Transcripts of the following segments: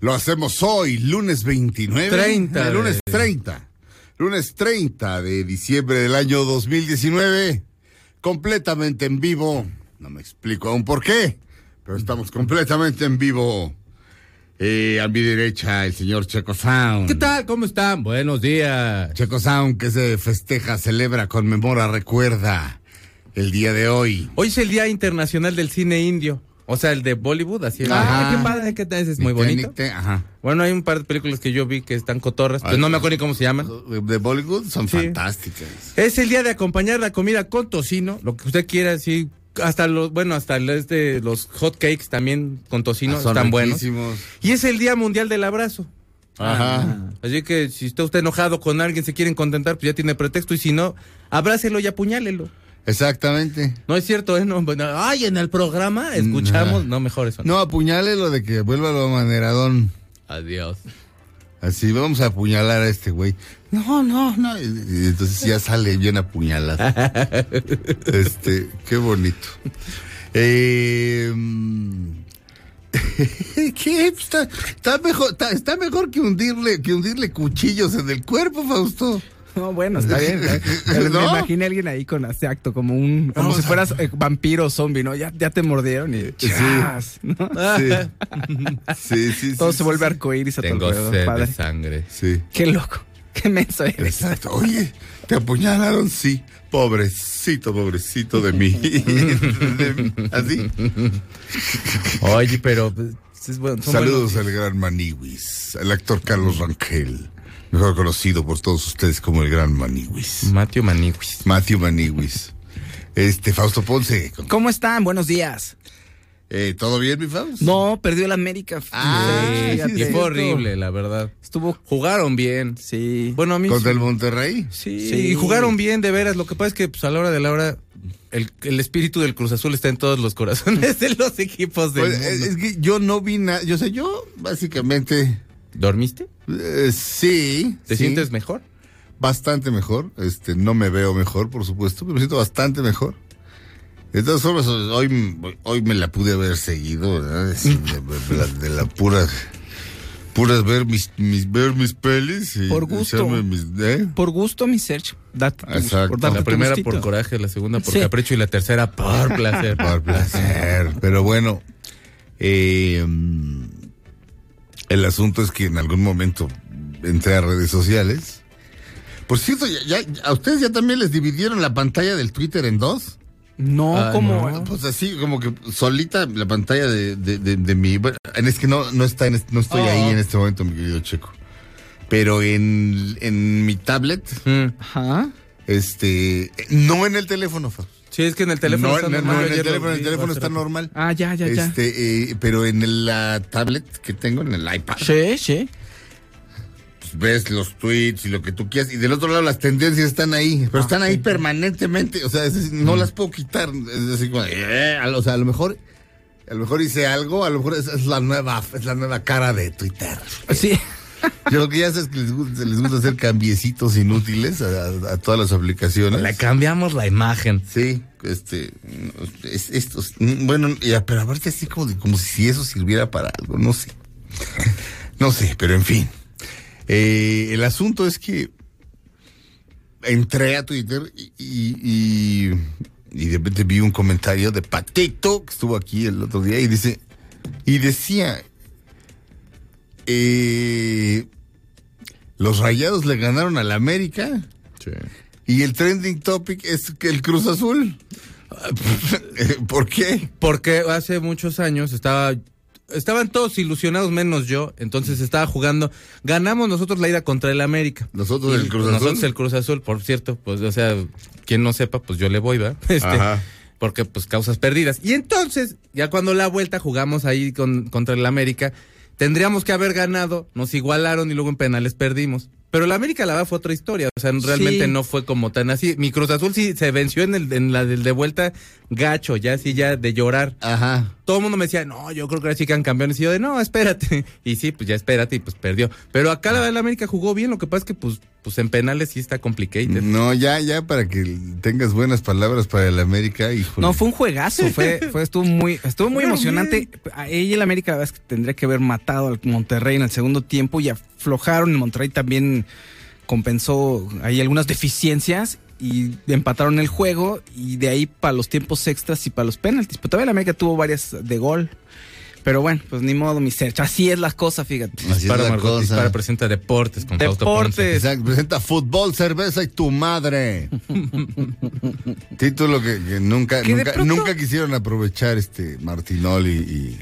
Lo hacemos hoy, lunes 29. 30 Eh, lunes de- 30. Lunes 30 de diciembre del año 2019. Completamente en vivo. No me explico aún por qué, pero estamos completamente en vivo. Eh, a mi derecha, el señor Checo Sound. ¿Qué tal? ¿Cómo están? Buenos días. Checo Sound, que se festeja, celebra, conmemora, recuerda el día de hoy. Hoy es el Día Internacional del Cine Indio. O sea, el de Bollywood, así. Ah, qué padre, qué tal, es muy bonito. Ajá. Bueno, hay un par de películas que yo vi que están cotorras, pero no me acuerdo ni cómo se llaman. De Bollywood son Sí. fantásticas. Es el día de acompañar la comida con tocino, lo que usted quiera, así, hasta los, bueno, hasta el- este, los hot cakes también con tocino Ah, son están buenos. Y es el Día Mundial del Abrazo. Ajá. Así que si está usted enojado con alguien, se quieren contentar, pues ya tiene pretexto, y si no, abrácelo y apuñálelo. Exactamente. No es cierto, ¿eh? No, bueno, ay, en el programa escuchamos, no, mejor eso. No, apuñale lo de que vuelva lo maneradón. Adiós. Así, vamos a apuñalar a este güey. No, no, no. Y, y entonces ya sale bien apuñalado. este, qué bonito. Eh, mm, ¿Qué? Está, está mejor, está, está mejor que hundirle, que hundirle cuchillos en el cuerpo, Fausto. No, bueno, está bien. ¿eh? Me ¿No? imaginé a alguien ahí con ese acto, como un, como si fueras eh, vampiro o zombie, ¿no? Ya, ya te mordieron y chas, ¿no? Sí. Sí, sí, Todo sí, se vuelve sí, arcoíris a tu Tengo alrededor, sed padre. de sangre. Sí. Qué loco, qué menso eres. Exacto. Oye, ¿te apuñalaron? Sí. Pobrecito, pobrecito de mí. Así. Oye, pero pues, es bueno, Saludos buenos. al gran Maniwis, al actor Carlos Rangel, mejor conocido por todos ustedes como el gran Maniwis. Matthew Maniwis. Matthew Maniwis. Este, Fausto Ponce. ¿Cómo están? Buenos días. Eh, ¿Todo bien, mi Fausto? No, perdió el América. Ah, Sí, y fue horrible, la verdad. Estuvo, Jugaron bien. sí. Bueno, a mí ¿Contra sí. el Monterrey? sí. Sí, y jugaron bien, de veras. Lo que pasa es que pues, a la hora de la hora, el, el espíritu del Cruz Azul está en todos los corazones de los equipos del Pues, mundo. es es que yo no vi nada. Yo sé, yo básicamente. ¿Dormiste? Eh, sí. ¿Te sí, sientes mejor? Bastante mejor. Este, no me veo mejor, por supuesto, pero me siento bastante mejor. De todas formas, hoy, hoy me la pude haber seguido, ¿verdad? Sí, de, de la, de la pura. Puras ver mis, mis, ver mis pelis y Por gusto. mis, ¿eh? Por gusto, mi. Date tu- Exacto. por La primera gustito. por coraje, la segunda por Sí. capricho y la tercera por placer. Por placer. Pero bueno, eh, el asunto es que en algún momento entré a redes sociales. Por cierto, ya, ya- a ustedes ya también les dividieron la pantalla del Twitter en dos. No, Ah, como. no. Pues así, como que solita la pantalla de, de, de, de mi. bueno, es que no, no está en este- no estoy Oh. ahí en este momento, mi querido Checo. Pero en, en mi tablet, Mm. Ajá. este, no en el teléfono, Fa. Sí, es que en el teléfono no, está no, normal. no, en el teléfono, en el teléfono está normal. Ah, ya, ya, ya. Este, eh, pero en el- la tablet que tengo, en el iPad, Sí, sí. pues, ves los tweets y lo que tú quieras. Y del otro lado las tendencias están ahí, pero están ahí permanentemente. O sea, es no las puedo quitar. Es decir, como, eh, o sea, a lo mejor, a lo mejor hice algo, a lo mejor es, es la nueva, es la nueva cara de Twitter. Sí. Yo lo que ya sé es que les gusta, les gusta hacer cambiecitos inútiles a, a- a todas las aplicaciones. Le cambiamos la imagen. Sí, este, es, esto, es- bueno, ya, pero aparte así como, de- como si eso sirviera para algo, no sé. No sé, pero en fin. Eh, el asunto es que entré a Twitter y, y, y- y de repente vi un comentario de Patito, que estuvo aquí el otro día, y dice, y decía, eh, los rayados le ganaron al América Y el trending topic es que el Cruz Azul. ¿Por qué? Porque hace muchos años estaba estaban todos ilusionados menos yo, entonces estaba jugando. Ganamos nosotros la ida contra el América. Nosotros Y el Cruz Azul. Nosotros el Cruz Azul, por cierto, pues o sea, quien no sepa, pues yo le voy, ¿verdad? Este, Ajá. porque pues causas perdidas. Y entonces, ya cuando la vuelta jugamos ahí con, contra el América, tendríamos que haber ganado, nos igualaron y luego en penales perdimos. Pero el América la verdad fue otra historia, o sea, realmente Sí. no fue como tan así. Mi Cruz Azul sí se venció en, el, en la del de vuelta gacho, ya así ya de llorar Ajá. Todo el mundo me decía, no, yo creo que ahora sí quedan campeones. Y yo de, no, espérate. Y sí, pues ya espérate y pues perdió. Pero acá la la América jugó bien, lo que pasa es que pues, pues en penales sí está complicated. No, ya, ya para que tengas buenas palabras para el América, hijo. No, fue un juegazo, fue, fue estuvo muy, estuvo muy emocionante. Ahí el América la verdad es que tendría que haber matado al Monterrey en el segundo tiempo y aflojaron. El Monterrey también compensó ahí algunas deficiencias y empataron el juego y de ahí para los tiempos extras y para los penaltis. Pero todavía el América tuvo varias de gol. Pero bueno, pues ni modo, mi ser. Así es la cosa, fíjate. Así para es la Margot cosa. para presenta deportes con. Deportes. Exacto, presenta fútbol, cerveza y tu madre. Título que, que nunca, pronto- nunca quisieron aprovechar este Martinoli y,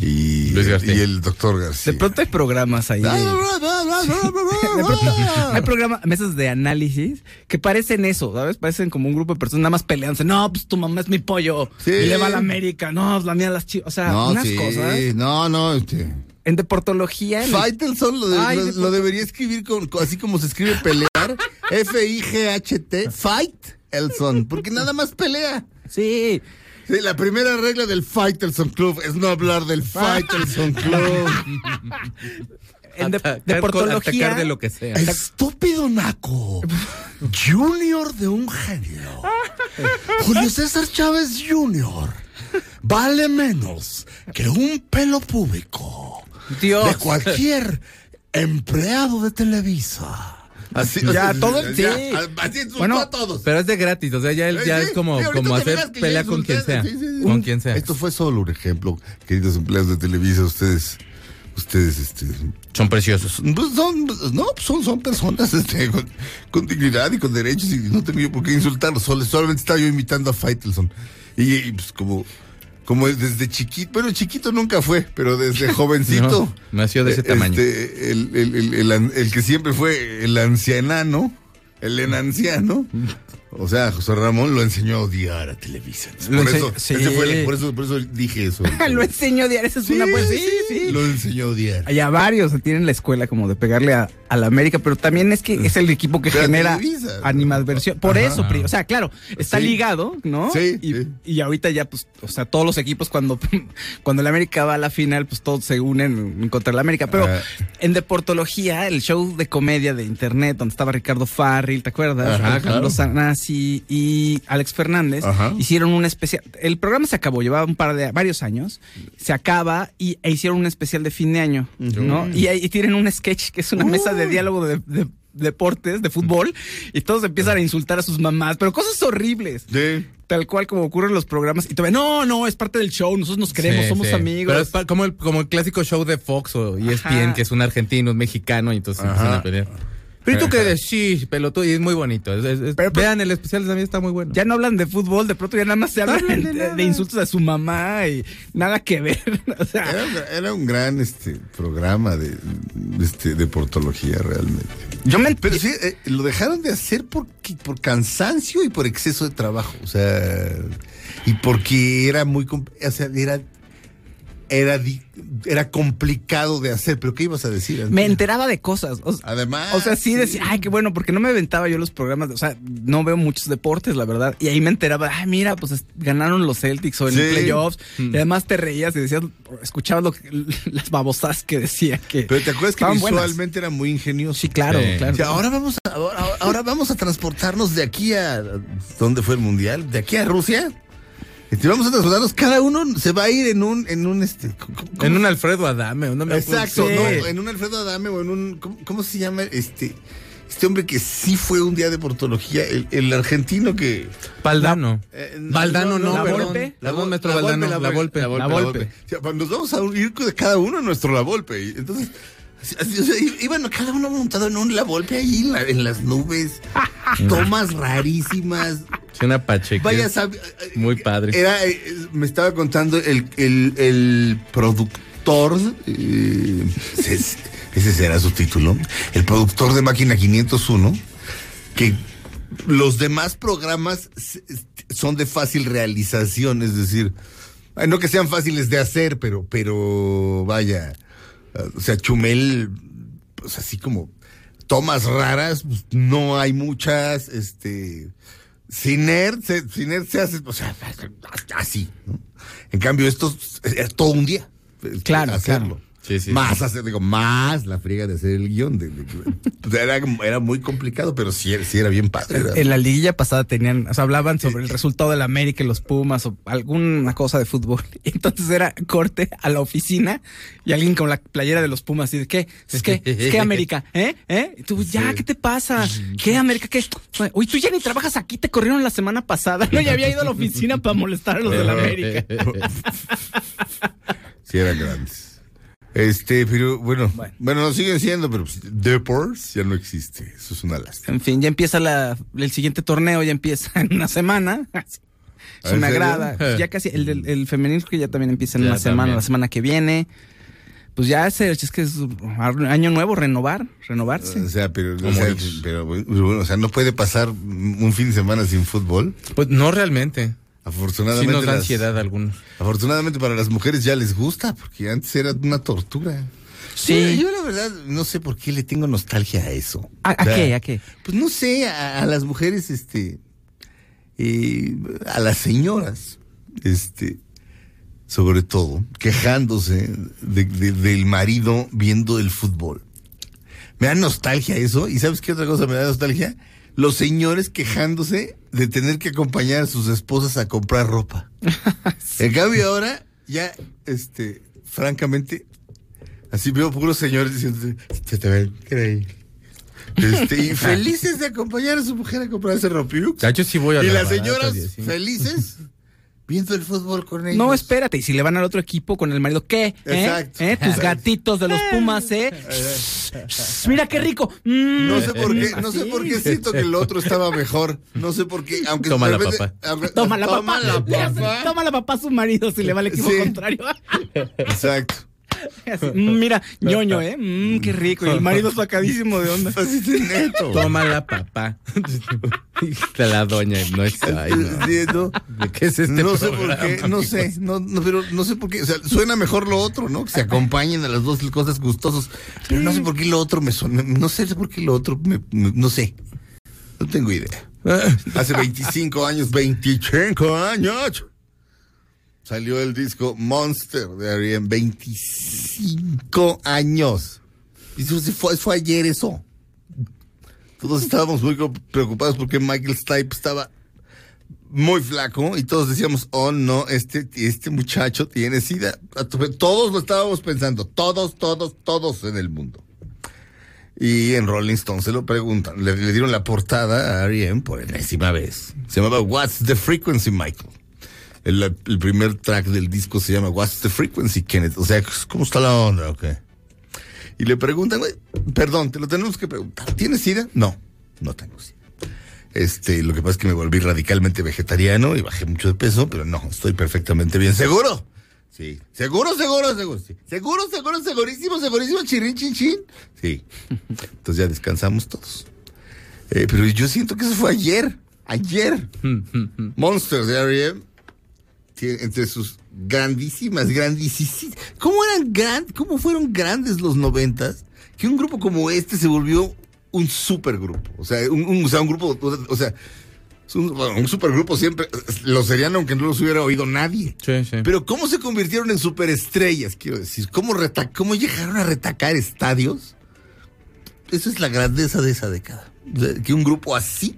y, Luis García. y el doctor García. De pronto hay programas ahí. de- De pronto hay programas, mesas de análisis que parecen eso, ¿sabes? Parecen como un grupo de personas nada más peleándose. No, pues tu mamá es mi pollo. Sí. Y le va a la América. No, pues la mía las chivas. O sea, no, unas sí, cosas. no, no, este. En deportología. en el- Faitelson lo, de- Ay, lo- de- lo debería escribir con, con- así como se escribe pelear. F-I-G-H-T. Fight Elson. Porque nada más pelea. Sí. Sí, la primera regla del Faitelson Club es no hablar del Faitelson Club. En de- Atacar deportología. atacar de lo que sea. Estúpido naco. Junior de un genio. Julio César Chávez Junior. Vale menos que un pelo público. Dios. De cualquier empleado de Televisa. Así, Ya, todo- sí. Así insultó Bueno, a todos. Pero es de gratis, o sea, ya, él- ya Sí, es como, sí, como hacer pelea ya con quien sea. sí, sí, sí. Con quien sea. Esto fue solo un ejemplo, queridos empleados de Televisa, ustedes, ustedes, este, Son preciosos. pues son, no, pues son, son personas este, con, con dignidad y con derechos y no tengo yo por qué insultarlos. Solo- solamente estaba yo imitando a Faitelson. Y, y, pues como, como desde chiquito, bueno, chiquito nunca fue, pero desde jovencito. No, nació de ese tamaño. este, el, el, el, el que siempre fue el ancianano, el enanciano. O sea, José Ramón lo enseñó a odiar a Televisa. Por ense- eso, sí. ese fue el- por eso, por eso dije eso. Lo enseñó diario. Esa es una buena. Sí, sí. Lo enseñó a odiar. Hay a varios tienen la escuela como de pegarle a, a la América, pero también es que es el equipo que Pero a genera Televisa. animadversión. Por Ajá. eso, o sea, claro, está Sí. ligado, ¿no? Sí, Y, sí. y ahorita ya, pues, o sea, todos los equipos cuando, cuando la América va a la final, pues todos se unen en contra la América. Pero en deportología, el show de comedia de internet donde estaba Ricardo Farril, ¿te acuerdas? Ajá, claro. Sanasi y Alex Fernández Ajá. hicieron un especial. El programa se acabó, llevaba un par de varios años. Se acaba y e hicieron un especial de fin de año, ¿no? Y ahí tienen un sketch que es una mesa de diálogo de, de deportes, de fútbol, y todos empiezan a insultar a sus mamás, pero cosas horribles. Sí. Tal cual como ocurren los programas. Y todavía, no, no, es parte del show, nosotros nos queremos, Sí, somos sí. amigos. Pero es como el, como el clásico show de Fox o ESPN, Ajá. que es un argentino, un mexicano, y entonces Ajá. empiezan a pelear. Pero ¿y tú qué de sí, pelotudo, y es muy bonito. Es- es- es- Pero- pero- vean, el especial también está muy bueno. Ya no hablan de fútbol, de pronto ya nada más se hablan de de, nada. de insultos a su mamá y nada que ver. o sea, Era, un- era un gran este programa de, este, de portología realmente. yo me Pero sí, eh, lo dejaron de hacer porque, por cansancio y por exceso de trabajo. O sea, y porque era muy. O sea, era. Era, era complicado de hacer, pero ¿qué ibas a decir? antes? me enteraba de cosas. O, Además. o sea, sí, decía, ay, qué bueno, porque no me aventaba yo los programas. O sea, no veo muchos deportes, la verdad. Y ahí me enteraba, ay, mira, pues es- ganaron los Celtics o en Sí. playoffs. Y además te reías y decías, escuchabas lo que- las babosas que decía que. Pero te acuerdas que buenas. visualmente era muy ingenioso. Sí, claro, Sí. claro. O sea, ahora vamos a, ahora, ahora vamos a transportarnos de aquí a ¿dónde fue el mundial? De aquí a Rusia. Este, vamos a transportarnos, cada uno se va a ir en un, en un este. ¿cómo- cómo En un Alfredo Adame, no me Exacto, no, en un Alfredo Adame o en un. ¿Cómo, cómo se llama este? Este hombre que sí fue un día de portología, el, el argentino que. Valdano. eh, Valdano, no, ¿La Valdano, la Volpe. La Volpe. La Volpe. O sea, pues nos vamos a ir de cada uno a nuestro La Volpe. Entonces o sea, iban cada uno montado en un la ahí en, la- en las nubes. Tomas rarísimas. Sí, una pacheque. Vaya, sabe- Muy padre. Era, eh, me estaba contando el, el, el productor, eh, ese, ese será su título, el productor de Máquina 501, que los demás programas son de fácil realización, es decir, no que sean fáciles de hacer, pero, pero vaya, eh, o sea, Chumel, pues así como tomas raras, pues, no hay muchas, este, Ciner, se, Ciner se hace, o sea, así, ¿no? En cambio, esto es, es todo un día. eh, Claro, hacerlo. claro. Sí, sí, más hacer, digo, más la friega de hacer el guion. de- era, era muy complicado, pero sí, era- sí era bien padre. era- En la liguilla pasada tenían, o sea, hablaban sobre el resultado de la América y los Pumas o alguna cosa de fútbol. Y entonces era corte a la oficina y alguien con la playera de los Pumas y de qué, es que, es que América, ¿eh? ¿Eh? Y tú, ya, ¿qué te pasa? ¿Qué América? ¿Qué? Oye, tú ya ni trabajas aquí, te corrieron la semana pasada. No, ya había ido a la oficina para molestar a los de la América. Sí, eran grandes. Este, pero bueno, bueno, Bueno. no siguen siendo, pero pues, Deportes ya no existe. Eso es una lástima. En fin, ya empieza la, el siguiente torneo, ya empieza en una semana. Es ¿Ah, en una serio? grada. Pues ya casi, el, el femenino que ya también empieza en Ya una semana, la semana que viene. Pues ya es, es que es año nuevo, renovar, renovarse. O sea, pero, o sea, pero, bueno, o sea, no puede pasar un fin de semana sin fútbol. Pues no realmente. Sí Afortunadamente, nos da las- ansiedad algunos. afortunadamente para las mujeres ya les gusta, porque antes era una tortura. Sí. Yo, yo la verdad no sé por qué le tengo nostalgia a eso. ¿A, qué? ¿A qué? Pues no sé, a, a las mujeres, este, eh, a las señoras, este, sobre todo, quejándose de- de- del marido viendo el fútbol. Me da nostalgia eso, y ¿sabes qué otra cosa me da nostalgia? Los señores quejándose de tener que acompañar a sus esposas a comprar ropa. En cambio ahora, ya, este, francamente, así veo puros señores diciendo, se te ve increíble. Este, y felices de acompañar a su mujer a comprarse ropiux. Ya, yo sí voy a Y la las señoras felices viendo el fútbol con ellos. No, espérate, y si le van al otro equipo con el marido, ¿qué? ¿Eh? Exacto. ¿Eh? Tus gatitos de los Pumas, ¿eh? Mira qué rico. Mm. No sé por qué, no sé por qué siento que el otro estaba mejor. No sé por qué, aunque Toma la papá. aunque- Toma la papá. Toma la papá a su marido si le va al equipo Sí. contrario. Exacto. Así, mm, mira, ñoño, ¿eh? Mm, qué rico. Y el marido sacadísimo de onda. Así de neto. Toma la papá. La doña. No es. Ay, no. ¿De qué es este no sé por qué, no amigos? sé, no, no, pero no sé por qué, o sea, suena mejor lo otro, ¿no? Que se acompañen a las dos cosas gustosas, pero no sé por qué lo otro me suena, no sé por qué lo otro, me- me- no sé, no tengo idea. Hace 25 años, 25 años, salió el disco Monster de Ariane, 25 años. Y fue, fue ayer eso. Todos estábamos muy preocupados porque Michael Stipe estaba muy flaco y todos decíamos, oh no, este, este muchacho tiene sida. Todos lo estábamos pensando, todos, todos, todos en el mundo. Y en Rolling Stone se lo preguntan, le, le dieron la portada a R.E.M. por enésima vez. Se llamaba What's the Frequency, Michael. El, el primer track del disco se llama What's the Frequency, Kenneth. O sea, ¿cómo está la onda? Ok. Y le preguntan, perdón, te lo tenemos que preguntar. ¿Tienes sida? No, no tengo sida. Este, lo que pasa es que me volví radicalmente vegetariano y bajé mucho de peso, pero no, estoy perfectamente bien. ¿Seguro? Sí. ¿Seguro, seguro, seguro? Sí. ¿Seguro, seguro, segurísimo, segurísimo, chirrin, chin, chin? Sí. Entonces ya descansamos todos. Eh, pero yo siento que eso fue ayer. Ayer. Monsters de R.E.M. entre sus grandísimas, grandísimas. ¿Cómo eran gran, cómo fueron grandes los noventas? Que un grupo como este se volvió un supergrupo. O sea, un, un- o sea, un grupo, o sea, un, supergrupo siempre lo serían aunque no los hubiera oído nadie. Sí, sí. Pero ¿cómo se convirtieron en superestrellas? Quiero decir, ¿cómo, reta- cómo llegaron a retacar estadios? Esa es la grandeza de esa década. O sea, que un grupo así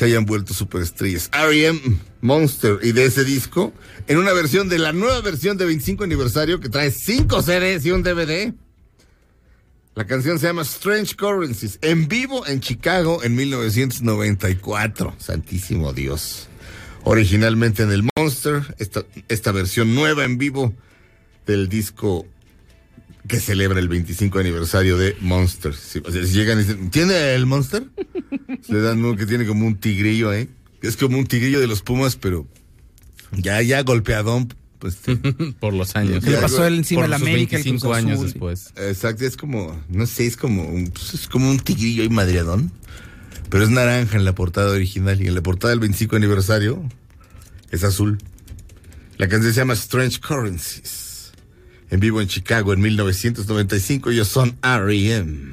se hayan vuelto superestrellas. R.E.M. Monster y de ese disco, en una versión de la nueva versión de 25 aniversario que trae 5 CDs y un DVD. La canción se llama Strange Currencies, en vivo en Chicago en 1994. Santísimo Dios. Originalmente en el Monster, esta, esta versión nueva en vivo del disco que celebra el 25 aniversario de Monster. Sí, o sea, si llegan y dicen, ¿tiene el Monster? Le dan uno que tiene como un tigrillo, ¿eh? Es como un tigrillo de los Pumas, pero ya, ya golpeadón, pues. Por los años. Se le pasó él encima de la América, el 25 Cruz años Azul. después. Exacto, es como, no sé, es como un, pues, es como un tigrillo y madreadón. Pero es naranja en la portada original y en la portada del 25 aniversario es azul. La canción se llama Strange Currencies. En vivo en Chicago en 1995, ellos son R.E.M.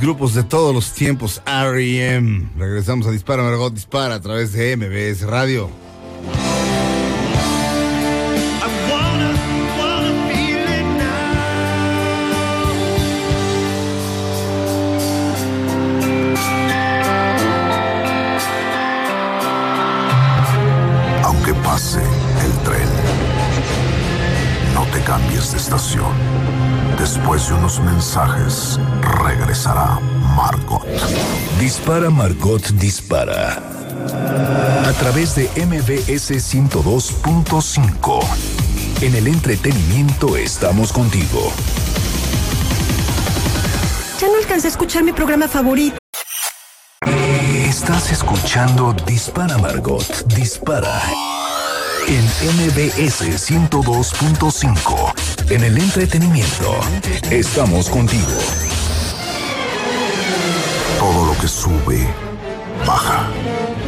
grupos de todos los tiempos, R.E.M. Regresamos a Dispara, Margot Dispara a través de MBS Radio. Aunque pase el tren, no te cambies de estación. Después de unos mensajes, regresará Margot. Dispara Margot Dispara. A través de MBS 102.5. En el entretenimiento estamos contigo. Ya no alcancé a escuchar mi programa favorito. Estás escuchando Dispara Margot Dispara. En MBS 102.5. En el entretenimiento estamos contigo. Todo lo que sube, baja.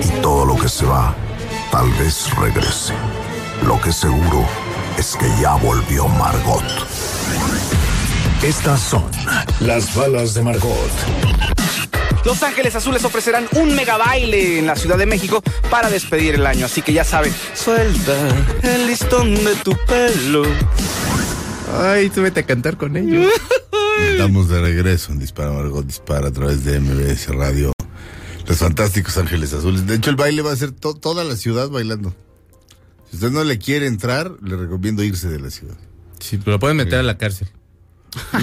Y todo lo que se va, tal vez regrese. Lo que seguro es que ya volvió Margot. Estas son las balas de Margot. Los Ángeles Azules ofrecerán un mega baile en la Ciudad de México para despedir el año. Así que ya saben, suelta el listón de tu pelo. Ay, tú vete a cantar con ellos. Estamos de regreso en Dispara Margot Dispara a través de MBS Radio. Los fantásticos Ángeles Azules. De hecho, el baile va a ser to- toda la ciudad bailando. Si usted no le quiere entrar, le recomiendo irse de la ciudad. Sí, pero lo pueden meter a la cárcel.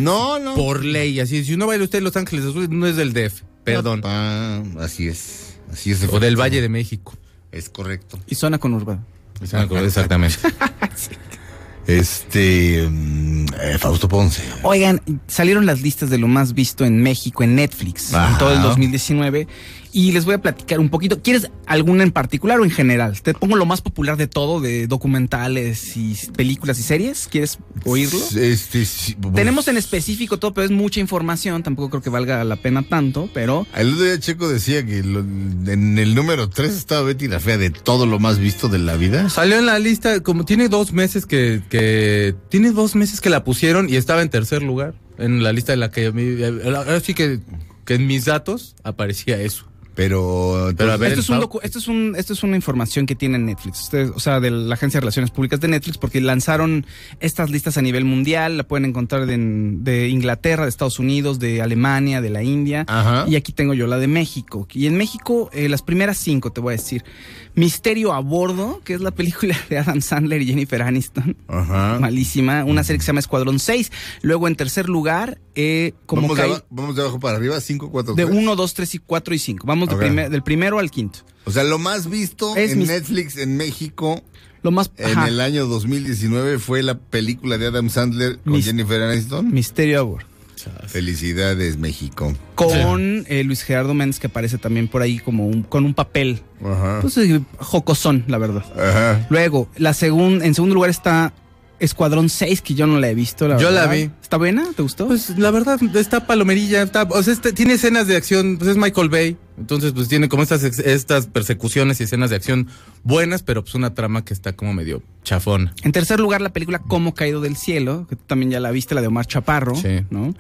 No, no. Por ley, así. Si uno baila usted en Los Ángeles Azules, no es del DF. Perdón. Ah, así es. Así es. O del Valle de México. Es correcto. Y suena con Urbano. Exactamente. Este. mm, eh, Fausto Ponce. Oigan, salieron las listas de lo más visto en México en Netflix Ajá. en todo el 2019 y les voy a platicar un poquito. ¿Quieres alguna en particular o en general? Te pongo lo más popular de todo, de documentales y películas y series. ¿Quieres oírlo? Este, sí, pues, Tenemos en específico todo, pero es mucha información. Tampoco creo que valga la pena tanto, pero El otro día Checo decía que lo- en el número 3 estaba Betty la Fea de todo lo más visto de la vida. Salió en la lista, como tiene dos meses que, que. Tiene dos meses que la pusieron y estaba en tercer lugar. en la lista de la que a mí- ahora sí que, que en mis datos aparecía eso. Pero, Pero a ver, Esto es, un docu- esto, es un, esto es una información que tiene Netflix, Ustedes, o sea, de la Agencia de Relaciones Públicas de Netflix, porque lanzaron estas listas a nivel mundial, la pueden encontrar de, de Inglaterra, de Estados Unidos, de Alemania, de la India, Ajá. y aquí tengo yo la de México. Y en México, eh, las primeras cinco, te voy a decir. Misterio a Bordo, que es la película de Adam Sandler y Jennifer Aniston. Ajá. Malísima. Una serie que se llama Escuadrón 6. Luego, en tercer lugar, eh, como vamos, de cae- aba- vamos de abajo para arriba, 5, 4, de 3. 1, 2, 3 y 4 y 5. Vamos de Ok. primer- del primero al quinto. O sea, lo más visto Es en mis- Netflix en México Lo más... en ajá. el año 2019 fue la película de Adam Sandler con Mis- Jennifer Aniston. Misterio a Bordo. Felicidades, México. Con eh, Luis Gerardo Méndez, que aparece también por ahí como un, con un papel. Ajá. Pues eh, jocosón, la verdad. Ajá. Luego, la segun, en segundo lugar está Escuadrón 6, que yo no la he visto. La Yo la vi. ¿Está buena? ¿Te gustó? Pues la verdad, está palomerilla, está, o sea, este- tiene escenas de acción, pues es Michael Bay, entonces pues tiene como estas, estas persecuciones y escenas de acción buenas, pero pues una trama que está como medio chafón. En tercer lugar, la película Como Caído del Cielo, que tú también ya la viste, la de Omar Chaparro, Sí. ¿no?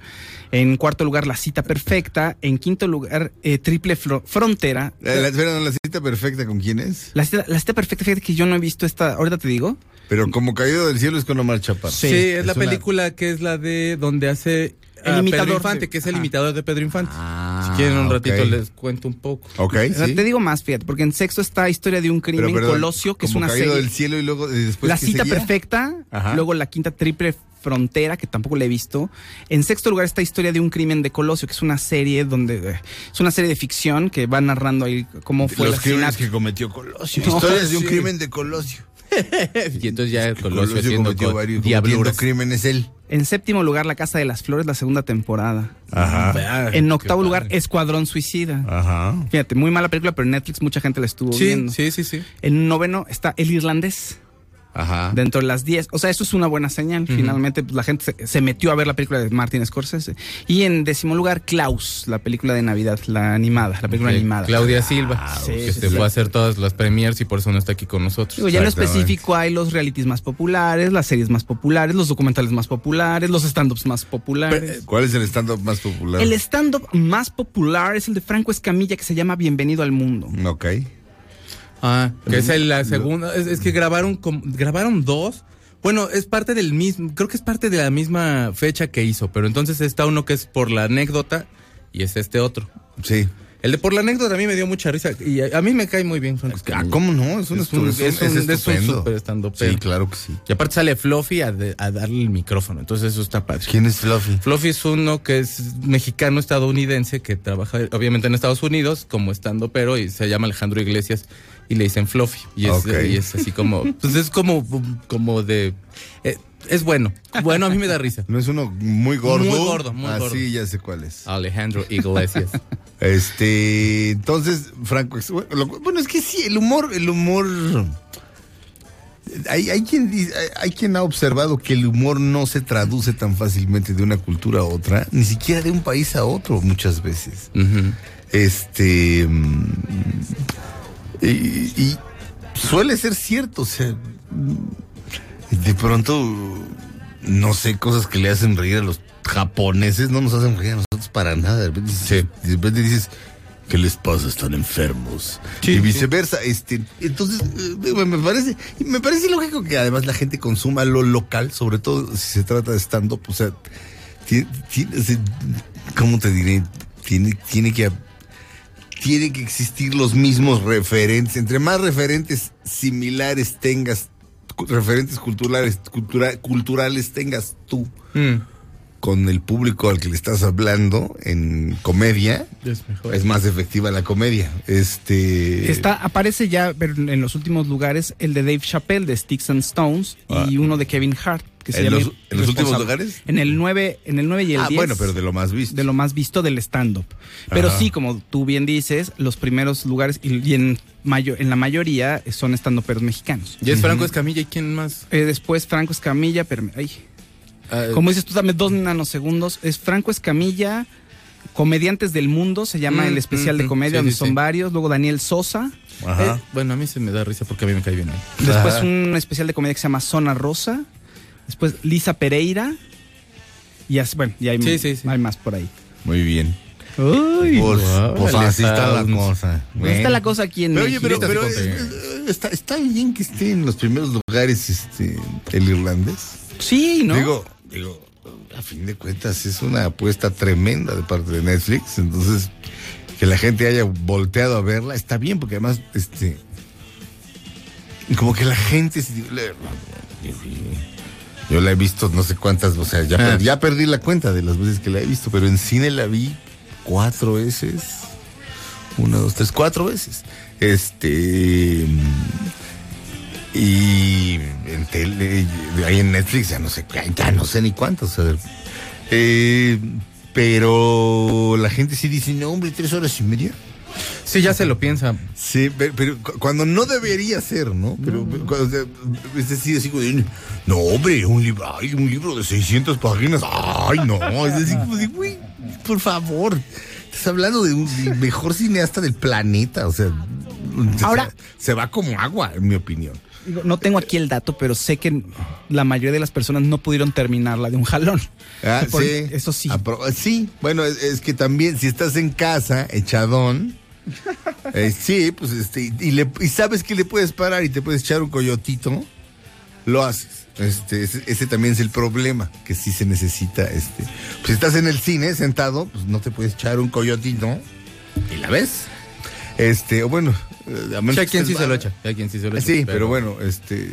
En cuarto lugar, La Cita Perfecta. En quinto lugar, eh, Triple Fro- Frontera. Eh, La, espera, no, la cita perfecta con quién es? La cita, la Cita Perfecta, fíjate que yo no he visto esta, ahorita te digo. Pero como caído del cielo es con Omar Chaparro. Sí, Sí, es, la una- película que es la de donde hace El a imitador Pedro Infante, de- que es el ajá. imitador de Pedro Infante. Ah, si quieren un ratito les cuento un poco. Ok, O sea, sí. Te digo más, fíjate, porque en sexto está Historia de un crimen, Pero, perdón, Colosio, que es una caído serie. del cielo y luego y después la ¿qué cita seguía? perfecta, Ajá. luego la quinta triple frontera, que tampoco la he visto. En sexto lugar está Historia de un crimen de Colosio, que es una serie donde eh, es una serie de ficción que va narrando ahí cómo fue el Los crímenes que cometió Colosio. No, Historias de un crimen de Colosio. y entonces ya Colosio, Colosio cometió co- varios diabluras. cometiendo crímenes él. En séptimo lugar, La Casa de las Flores, la segunda temporada. Ajá. En octavo lugar. Escuadrón Suicida. Ajá. Fíjate, muy mala película, pero en Netflix mucha gente la estuvo Sí, viendo. sí, sí, sí. En noveno está El Irlandés. Ajá. Dentro de las 10. O sea, eso es una buena señal. Finalmente, pues, la gente se, se metió a ver la película de Martin Scorsese. Y en décimo lugar, Klaus, la película de Navidad, la animada, la película Ok, animada. Claudia Silva, Ah, sí, que sí, se sí. fue a hacer todas las premiers y por eso no está aquí con nosotros. Digo, ya en lo específico hay los realities más populares, las series más populares, los documentales más populares, los stand-ups más populares. ¿Cuál es el stand-up más popular? el stand-up más popular es el de Franco Escamilla que se llama Bienvenido al Mundo. Ok. Ah, que es el- la segunda. Es, es que grabaron com- grabaron dos. Bueno, es parte del mismo. Creo que es parte de la misma fecha que hizo. Pero entonces está uno que es por la anécdota y es este otro. Sí. El de por la anécdota a mí me dio mucha risa. Y a, a mí me cae muy bien, Franco Ah. ¿cómo no? Es un, Es un- es un- es un estandopero. Sí, claro que sí. Y aparte sale Fluffy a, de- a darle el micrófono. Entonces eso está padre. ¿Quién es Fluffy? Fluffy es uno que es mexicano estadounidense que trabaja obviamente en Estados Unidos como estando pero y se llama Alejandro Iglesias y le dicen Fluffy y es, Ok. y es así como pues es como como de eh, es bueno bueno a mí me da risa No es uno muy gordo. Muy gordo, muy ah, gordo. sí, ya sé cuál es. Alejandro Iglesias Este, entonces, Franco, bueno, es que sí, el humor, el humor. Hay, hay quien hay, ha observado que el humor no se traduce tan fácilmente de una cultura a otra, ni siquiera de un país a otro muchas veces. Este y, y suele ser cierto, o sea, de pronto no sé, cosas que le hacen reír a los japoneses no nos hacen reír a nosotros para nada. De repente dices, de repente dices ¿qué les pasa? Están enfermos. Sí, y viceversa. Este, entonces, eh, me, parece, me parece lógico que además la gente consuma lo local, sobre todo si se trata de stand-up. O sea, tiene, tiene- se- ¿cómo te diré? Tiene, tiene que tiene que existir los mismos referentes. Entre más referentes similares tengas, referentes culturales, cultura- culturales tengas tú Mm. con el público al que le estás hablando en comedia, Es mejor. es más efectiva la comedia. Este Está, aparece ya pero en los últimos lugares el de Dave Chappelle de Sticks and Stones y uno de Kevin Hart que se ¿En llama los- en los últimos lugares? En el 9, en el 9 y el Ah, 10. bueno, pero de lo más visto. de lo más visto del stand-up. Pero Ajá. sí, como tú bien dices, los primeros lugares y, y en, mayo, en la mayoría son stand-uperos mexicanos. Y es Franco Escamilla y quién más Eh, después Franco Escamilla, pero ay, Ah, como dices tú, dame dos nanosegundos. Es Franco Escamilla, Comediantes del Mundo, se llama Mm, el especial mm, de mm, comedia, sí, donde sí, son sí. varios. Luego Daniel Sosa. Ajá. eh, bueno a mí se me da risa porque a mí me cae bien ahí. Después Ajá. un especial de comedia que se llama Zona Rosa. Después Lisa Pereira. Y así, bueno, y hay, Sí, sí, sí. hay más por ahí. Muy bien. Uy, Pues, pues así está la cosa. ¿Dónde está la cosa aquí en Pero, oye, pero, pero es- es- está, está bien que esté en los primeros lugares este, el irlandés. Sí, ¿no? Digo, digo, a fin de cuentas es una apuesta tremenda de parte de Netflix. Entonces, que la gente haya volteado a verla está bien, porque además, este, como que la gente, se- yo la he visto no sé cuántas, o sea, ya, Ah. per- ya perdí la cuenta de las veces que la he visto, pero en cine la vi cuatro veces. Una, dos, tres, cuatro veces. Este. Y en tele, ahí en Netflix, ya no sé, ya no sé ni ver. Eh, pero la gente sí dice, no, hombre, tres horas y media. Sí, ya se lo piensa. Sí, pero, pero cu- cuando no debería ser, ¿no? Pero, cuando, es decir, así como de, no, hombre, un libro, ay, un libro de 600 páginas, ay, no, es decir, como güey, por favor, estás hablando de un mejor cineasta del planeta, o sea, Ahora- se, se va como agua, en mi opinión. No tengo aquí el dato, pero sé que la mayoría de las personas no pudieron terminarla de un jalón. Ah, Por- sí. Eso sí. Apro- sí, bueno, es, es que también si estás en casa, echadón, eh, sí, pues este, y, le, y sabes que le puedes parar y te puedes echar un coyotito, lo haces. Este, ese, ese también es el problema, que sí se necesita, este, pues si estás en el cine sentado, pues no te puedes echar un coyotito y la ves. Este, o bueno, eh, a menos Sí, que quien sí se lo echa. Quien sí se lo echa. Sí, pero bueno, este,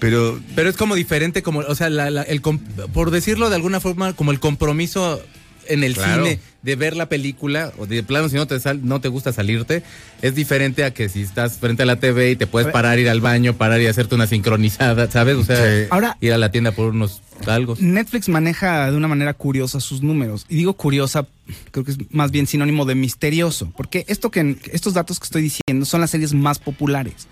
pero Pero es como diferente, como, o sea, la- la- el, por decirlo de alguna forma, como el compromiso en el Claro. cine de ver la película, o de plano, si no te, sal- no te gusta salirte, es diferente a que si estás frente a la TV y te puedes parar, ir al baño, parar y hacerte una sincronizada, ¿sabes? O sea, Sí. Ahora- ir a la tienda por unos algo. Netflix maneja de una manera curiosa sus números. Y digo curiosa, creo que es más bien sinónimo de misterioso. Porque esto que, estos datos que estoy diciendo son las series más populares.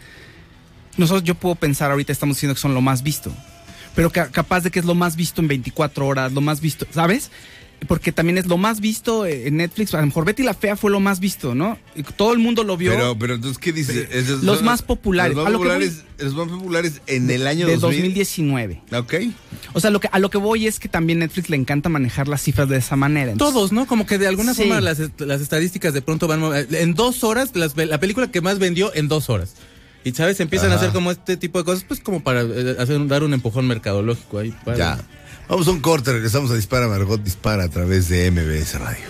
Nosotros, yo puedo pensar ahorita, estamos diciendo que son lo más visto. Pero ca- capaz de que es lo más visto en 24 horas, lo más visto, ¿sabes? Porque también es lo más visto en Netflix. A lo mejor Betty la Fea fue lo más visto, ¿no? Y Todo el mundo lo vio. Pero, pero entonces, ¿qué dice? Los más populares. Los A más lo que populares, los más populares en el año de 2000. 2019. Ok. O sea, lo que, a lo que voy es que también Netflix le encanta manejar las cifras de esa manera. Entonces, Todos, ¿no? Como que de alguna Sí. forma las, las estadísticas de pronto van... En dos horas, las- la película que más vendió en dos horas. Y, ¿sabes? Empiezan a hacer como este tipo de cosas, pues como para eh, hacer un- dar un empujón mercadológico ahí. para- Ya. Vamos a un corte, regresamos a Dispara Margot Dispara a través de MBS Radio.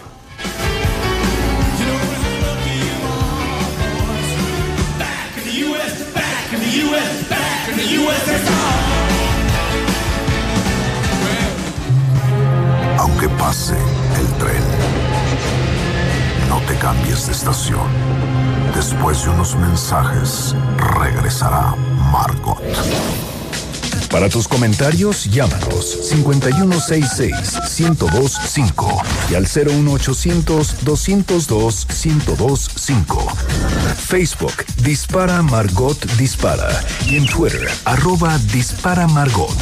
Aunque pase el tren, no te cambies de estación. Después de unos mensajes, regresará Margot. Para tus comentarios, llámanos 5166-1025 y al 01800-202-1025. Facebook Dispara Margot Dispara y en Twitter arroba Dispara Margot.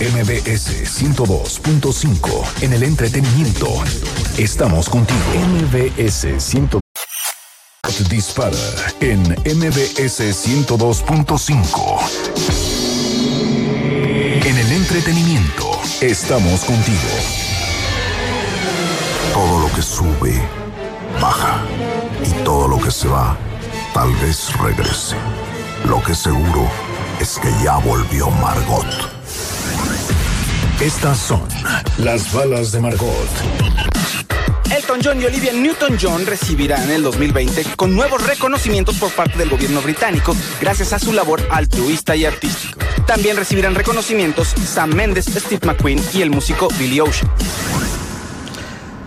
MBS 102.5 en el entretenimiento. Estamos contigo. MBS 102. Dispara en MBS 102.5. Entretenimiento, estamos contigo. Todo lo que sube, baja. Y todo lo que se va, tal vez regrese. Lo que seguro es que ya volvió Margot. Estas son las balas de Margot. Elton John y Olivia Newton-John recibirán en el 2020 con nuevos reconocimientos por parte del gobierno británico gracias a su labor altruista y artístico. También recibirán reconocimientos Sam Mendes, Steve McQueen y el músico Billy Ocean.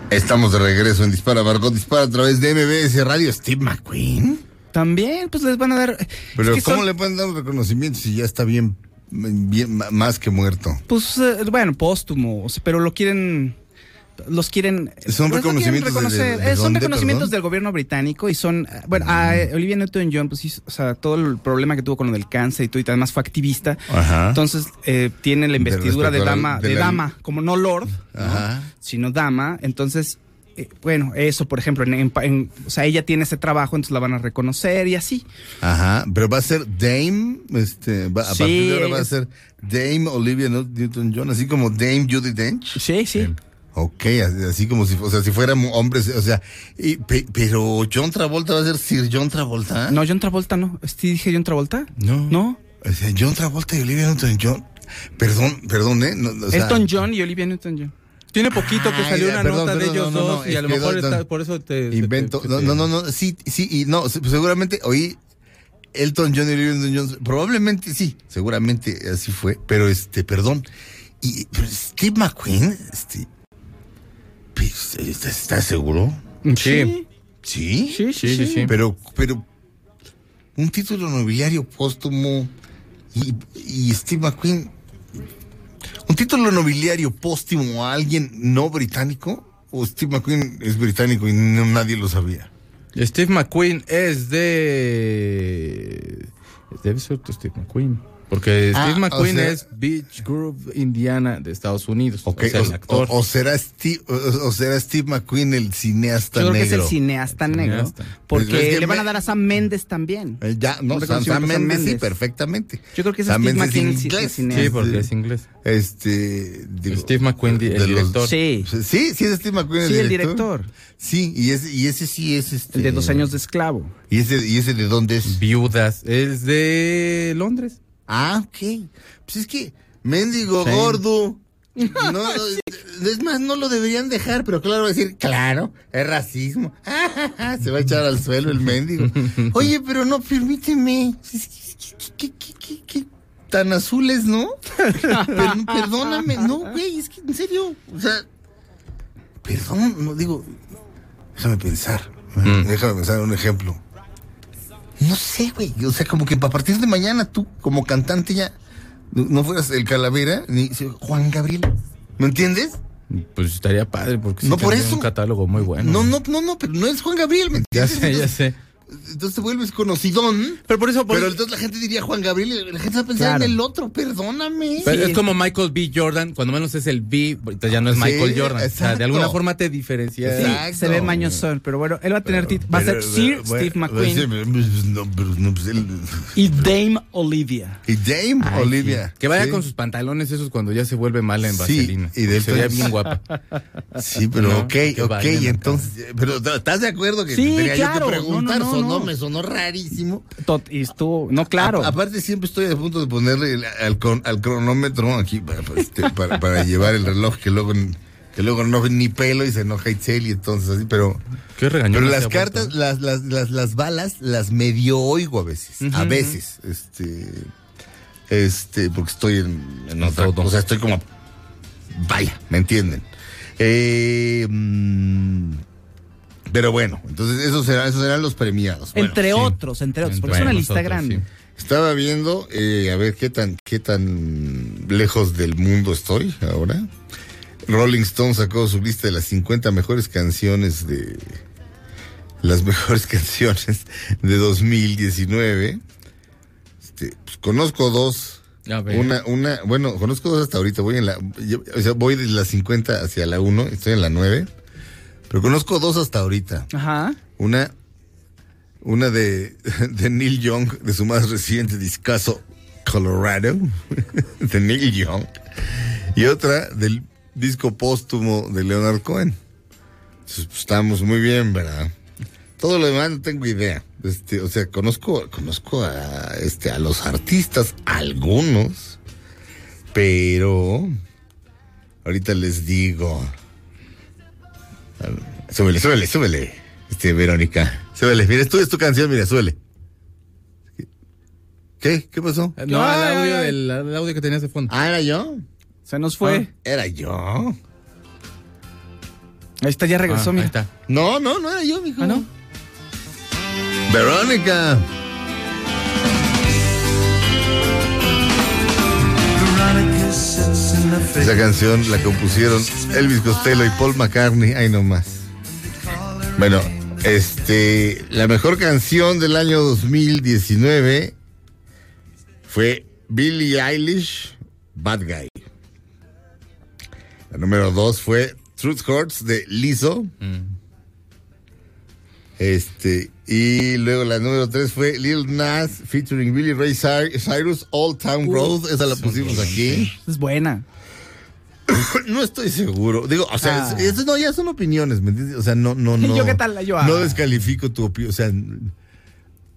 Estamos de regreso en Dispara Margot Dispara a través de MBS Radio. Steve McQueen. También, pues les van a dar. Pero es que ¿cómo son- le pueden dar un reconocimiento si ya está bien, más que muerto? Pues, eh, bueno, póstumo, o sea, pero lo quieren. Los quieren. Son pues, lo quieren reconocimientos de- reconocer. de- de Eh, son dónde, reconocimientos perdón? del gobierno británico y son. eh, Bueno, a eh, Olivia Newton-John, pues sí, o sea, todo el problema que tuvo con lo del cáncer y todo, y además fue activista. Ajá. Entonces, eh, tiene la investidura de dama, de la- dama, como no lord, ¿no? Ajá. sino dama. Entonces, eh, bueno, eso, por ejemplo, en, en- en- o sea, ella tiene ese trabajo, entonces la van a reconocer y así. Ajá, pero va a ser Dame, este, va- a Sí, partir de ahora va a ser Dame Olivia Newton-John, así como Dame Judy Dench. Sí, sí. Ok, así, como si, o sea, si fuéramos hombres, o sea, y, pe- pero John Travolta va a ser Sir John Travolta. No, John Travolta no. ¿Sí dije John Travolta? No. No. O sea, John Travolta y Olivia Newton-John. Perdón, perdón, ¿eh? No, o sea, Elton John y Olivia Newton-John. Tiene poquito que Ay, salió una perdón, nota de ellos no, no, dos y a lo mejor está- por eso te... Invento. te- No, te- no, no, no, sí, sí, y no, se- seguramente oí Elton John y Olivia Newton-John. Probablemente sí, seguramente así fue, pero este, perdón. Y pero Steve McQueen, este, ¿estás, estás seguro? Sí. Sí. Sí, Sí, sí, sí. Pero, pero, un título nobiliario póstumo y, y Steve McQueen, un título nobiliario póstumo a alguien no británico, o Steve McQueen es británico y no- nadie lo sabía. Steve McQueen es de... Debe ser de Steve McQueen. Porque Ah, Steve o McQueen sea- es Beach Grove, Indiana, de Estados Unidos. O sea, el o, actor. o- o será Steve, o, o será Steve McQueen el cineasta Yo creo que es negro. el cineasta El negro. cineasta. Porque Pues es que le van a dar a Sam Méndez también. Eh, ya, no, Sam, Sam Mendes, sí, Mendes. perfectamente. Yo creo que es Sam Steve Mendes McQueen, sí, inglés. el cineasta. Sí, porque es inglés. Este, digo, Steve McQueen, el los- director. Sí. Sí, sí es Steve McQueen Sí, el director. Sí, y ese, y ese sí es este. El de dos años de esclavo. ¿Y ese, y ese de dónde es? Viudas. Es de Londres. Ah, ok. Pues es que, mendigo Sí. gordo. No, es más, no lo deberían dejar, pero claro, va a decir, claro, es racismo. Se va a echar al suelo el mendigo. Oye, pero no, permíteme. ¿Qué, qué, qué, qué tan azules, no? Per- perdóname, no, güey, es que en serio, o sea, perdón, no digo, déjame pensar, déjame pensar en un ejemplo. No sé, güey. O sea, como que a partir de mañana tú, como cantante, ya no fueras el calavera, ni Juan Gabriel. ¿Me entiendes? Pues estaría padre porque sí No, por eso. un catálogo muy bueno. No, no, no, no, pero no es Juan Gabriel, ¿me Ya entiendes? sé, ya sé. Entonces te vuelves conocidón. Pero por eso... por- Pero entonces la gente diría Juan Gabriel la gente va a pensar Claro. en el otro, perdóname. Pero es como Michael B. Jordan, cuando menos es el B, ahorita ya no es Sí, Michael Jordan. O sea, de alguna forma te diferencia. Sí, Exacto. se ve mañosón, pero bueno, él va a tener tit- va a ser Pero, Sir bueno, Steve McQueen pero, no, pero, no, pues, él- y Dame Olivia. y Dame Ay, Olivia. sí. Que vaya Sí. con sus pantalones esos cuando ya se vuelve mala en Sí, vaselina. y de se veía entonces- bien guapa. Sí, pero No, ok, ok, entonces, pero ¿estás de acuerdo que Sí, tenía claro, yo que no, preguntar? No, no, sonó, no. me sonó rarísimo. Tot- y estuvo, no, claro. A- aparte siempre estoy a punto de ponerle el- al, al cronómetro aquí para, para, este, para- para llevar el reloj que luego que luego no ve ni pelo y se enoja Itzel y entonces así, pero Qué regañón. pero las cartas, las, las, las, las balas las medio oigo a veces, a veces, este, este, porque estoy en, en otra todo. o sea, estoy como, vaya, ¿me entienden? Eh, mm, pero bueno, entonces esos serán, esos serán los premiados. Bueno, entre sí. otros, entre otros, porque es una lista nosotros, grande. sí. Estaba viendo, eh, a ver qué tan, qué tan lejos del mundo estoy ahora. Rolling Stone sacó su lista de las 50 mejores canciones de. Las mejores canciones de 2019. Este, pues, conozco dos. A ver. Una, una, bueno, conozco dos hasta ahorita. Voy en la, yo- o sea, voy de las 50 hacia la 1, estoy en la 9. Pero conozco dos hasta ahorita. Ajá. Una, una de, de Neil Young, de su más reciente discazo, Colorado, de Neil Young. Y otra del disco póstumo de Leonard Cohen. Entonces, pues, estamos muy bien, ¿verdad? Todo lo demás no tengo idea. Este, o sea, conozco, conozco a, este, a los artistas, algunos, pero ahorita les digo. Súbele, súbele, súbele. Este, Verónica. Súbele. Mira, es tu canción, mira, súbele. ¿Qué? ¿Qué pasó? No, el audio, del, el audio que tenías de fondo. Ah, era yo. Se nos fue. Era yo. Ahí está, ya regresó, Ah, mira. ahí está. No, no, no era yo, mijo. Ah, ¿no? Verónica. Esa canción la compusieron Elvis Costello y Paul McCartney. Ay, no más. Bueno, este, la mejor canción del año 2019 fue Billie Eilish, Bad Guy. La número dos fue Truth Hurts de Lizzo. Mm. Este, y luego la número 3 fue Lil Nas featuring Billy Ray Cy- Cyrus, Old Town Road. Esa la pusimos aquí. Es buena. No estoy seguro. Digo, o sea, Ah. es- eso no, ya son opiniones, ¿me entiendes? O sea, no, no, no. ¿Yo qué tal? Yo, no ah. descalifico tu opinión. O sea, mm,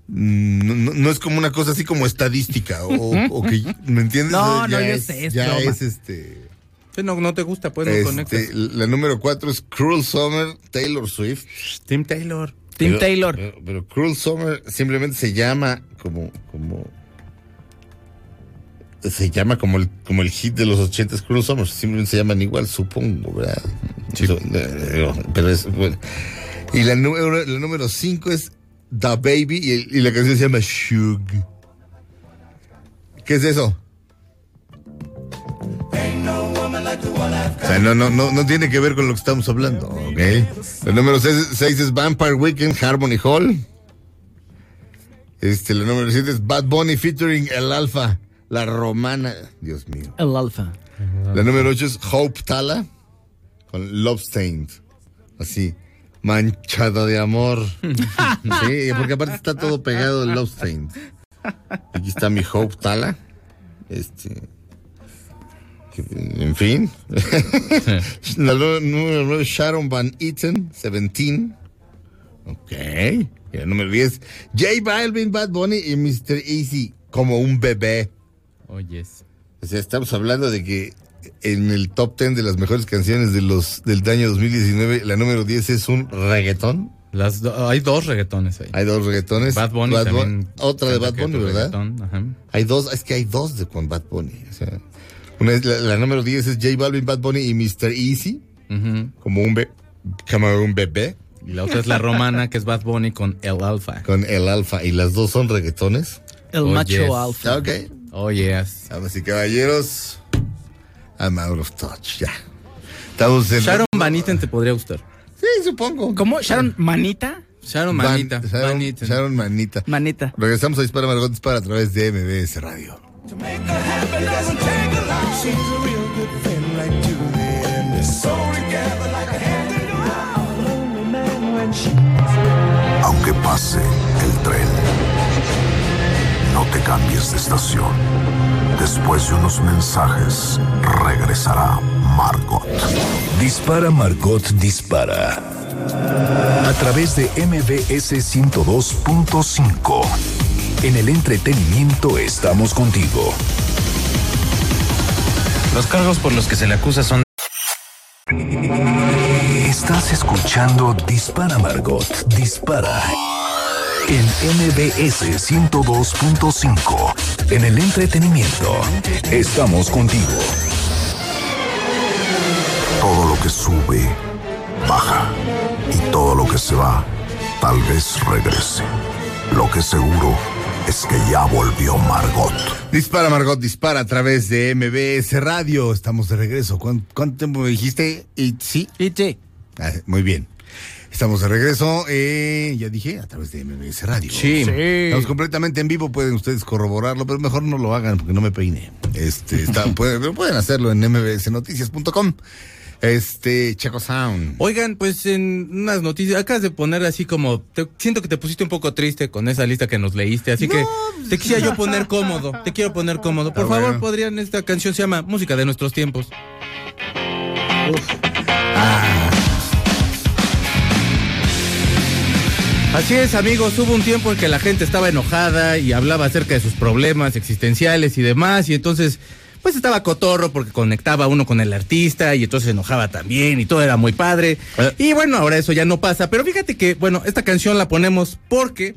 no, no- no es como una cosa así como estadística o, o que, ¿me entiendes? No, Ya no, yo es- sé, es Ya broma. es este. Sí, no, no te gusta, pues no este, conectas. la número 4 es Cruel Summer, Taylor Swift. Tim Taylor. Tim Taylor. Pero, pero Cruel Summer simplemente se llama como, como. Se llama como el, como el hit de los ochentas Cruel Summer. Simplemente se llaman igual, supongo, ¿verdad? Eso, eh, pero es. bueno. Y la número, la número 5 es The Baby y, el- y la canción se llama Shug. ¿Qué es eso? O sea, no, no, no, no tiene que ver con lo que estamos hablando, ¿ok? El número 6 es Vampire Weekend, Harmony Hall. Este, el número 7 es Bad Bunny featuring El Alfa, la romana. Dios mío. El alfa. La número 8 es Hope Tala con Love Stained. Así, manchado de amor. sí, porque aparte está todo pegado el Love Stained. Aquí está mi Hope Tala. Este. En fin. La número 9 Sharon Van Eaton, 17. Ok. Y la número 10 J Balvin, Bad Bunny y Mr. Easy como un bebé. Oyes. O sea, estamos hablando de que en el top 10 de las mejores canciones de los del año 2019, la número 10 es un reggaetón. Las do- hay dos reggaetones ahí. Hay dos reggaetones. Bad Bunny Bad también. Otra de Bad Bunny, ¿verdad? ajá. Hay dos, es que hay dos de con Bad Bunny. O sea, una es la, la número 10 es J Balvin, Bad Bunny y Mr. Easy, Ujú. como un, be- como un bebé, Y la otra es la romana, que es Bad Bunny con El Alfa. con el alfa. Y las dos son reggaetones. El Oh, macho yes. alfa. Ok. Oh, yes. Damas y caballeros, I'm out of touch, ya. Estamos en... Sharon Van Eaton te podría gustar. Sí, supongo. ¿Cómo? ¿Sharon Manita? Sharon Van- Manita. Sharon. Sharon Manita. Manita. Regresamos a Dispara Margot Dispara a través de MBS Radio. Aunque pase el tren, te cambies de estación. Después de unos mensajes, regresará Margot. Dispara Margot Dispara. A través de MBS 102.5. En el entretenimiento estamos contigo. Los cargos por los que se le acusa son Estás escuchando Dispara Margot Dispara. En MBS 102.5. En el entretenimiento estamos contigo. Todo lo que sube, baja. Y todo lo que se va, tal vez regrese. Lo que seguro es que ya volvió Margot. Dispara Margot Dispara a través de MBS Radio. Estamos de regreso. ¿Cuán- ¿Cuánto, tiempo me dijiste? Y sí. Y sí. Ah, muy bien. Estamos de regreso, eh, ya dije, a través de MBS Radio. Sí. Estamos completamente en vivo, pueden ustedes corroborarlo, pero mejor no lo hagan porque no me peine. Este, está- pueden, pero pueden hacerlo en mbsnoticias.com. Este, Chaco Sound. Oigan, pues en unas noticias, acabas de poner así como, te- siento que te pusiste un poco triste con esa lista que nos leíste, así que te quisiera yo poner cómodo, te quiero poner cómodo. Por Ah, favor, bueno. podrían, esta canción se llama Música de nuestros tiempos. Así es, amigos, hubo un tiempo en que la gente estaba enojada y hablaba acerca de sus problemas existenciales y demás, y entonces, pues estaba cotorro porque conectaba uno con el artista y entonces se enojaba también y todo era muy padre. Y bueno, ahora eso ya no pasa, pero fíjate que, bueno, esta canción la ponemos porque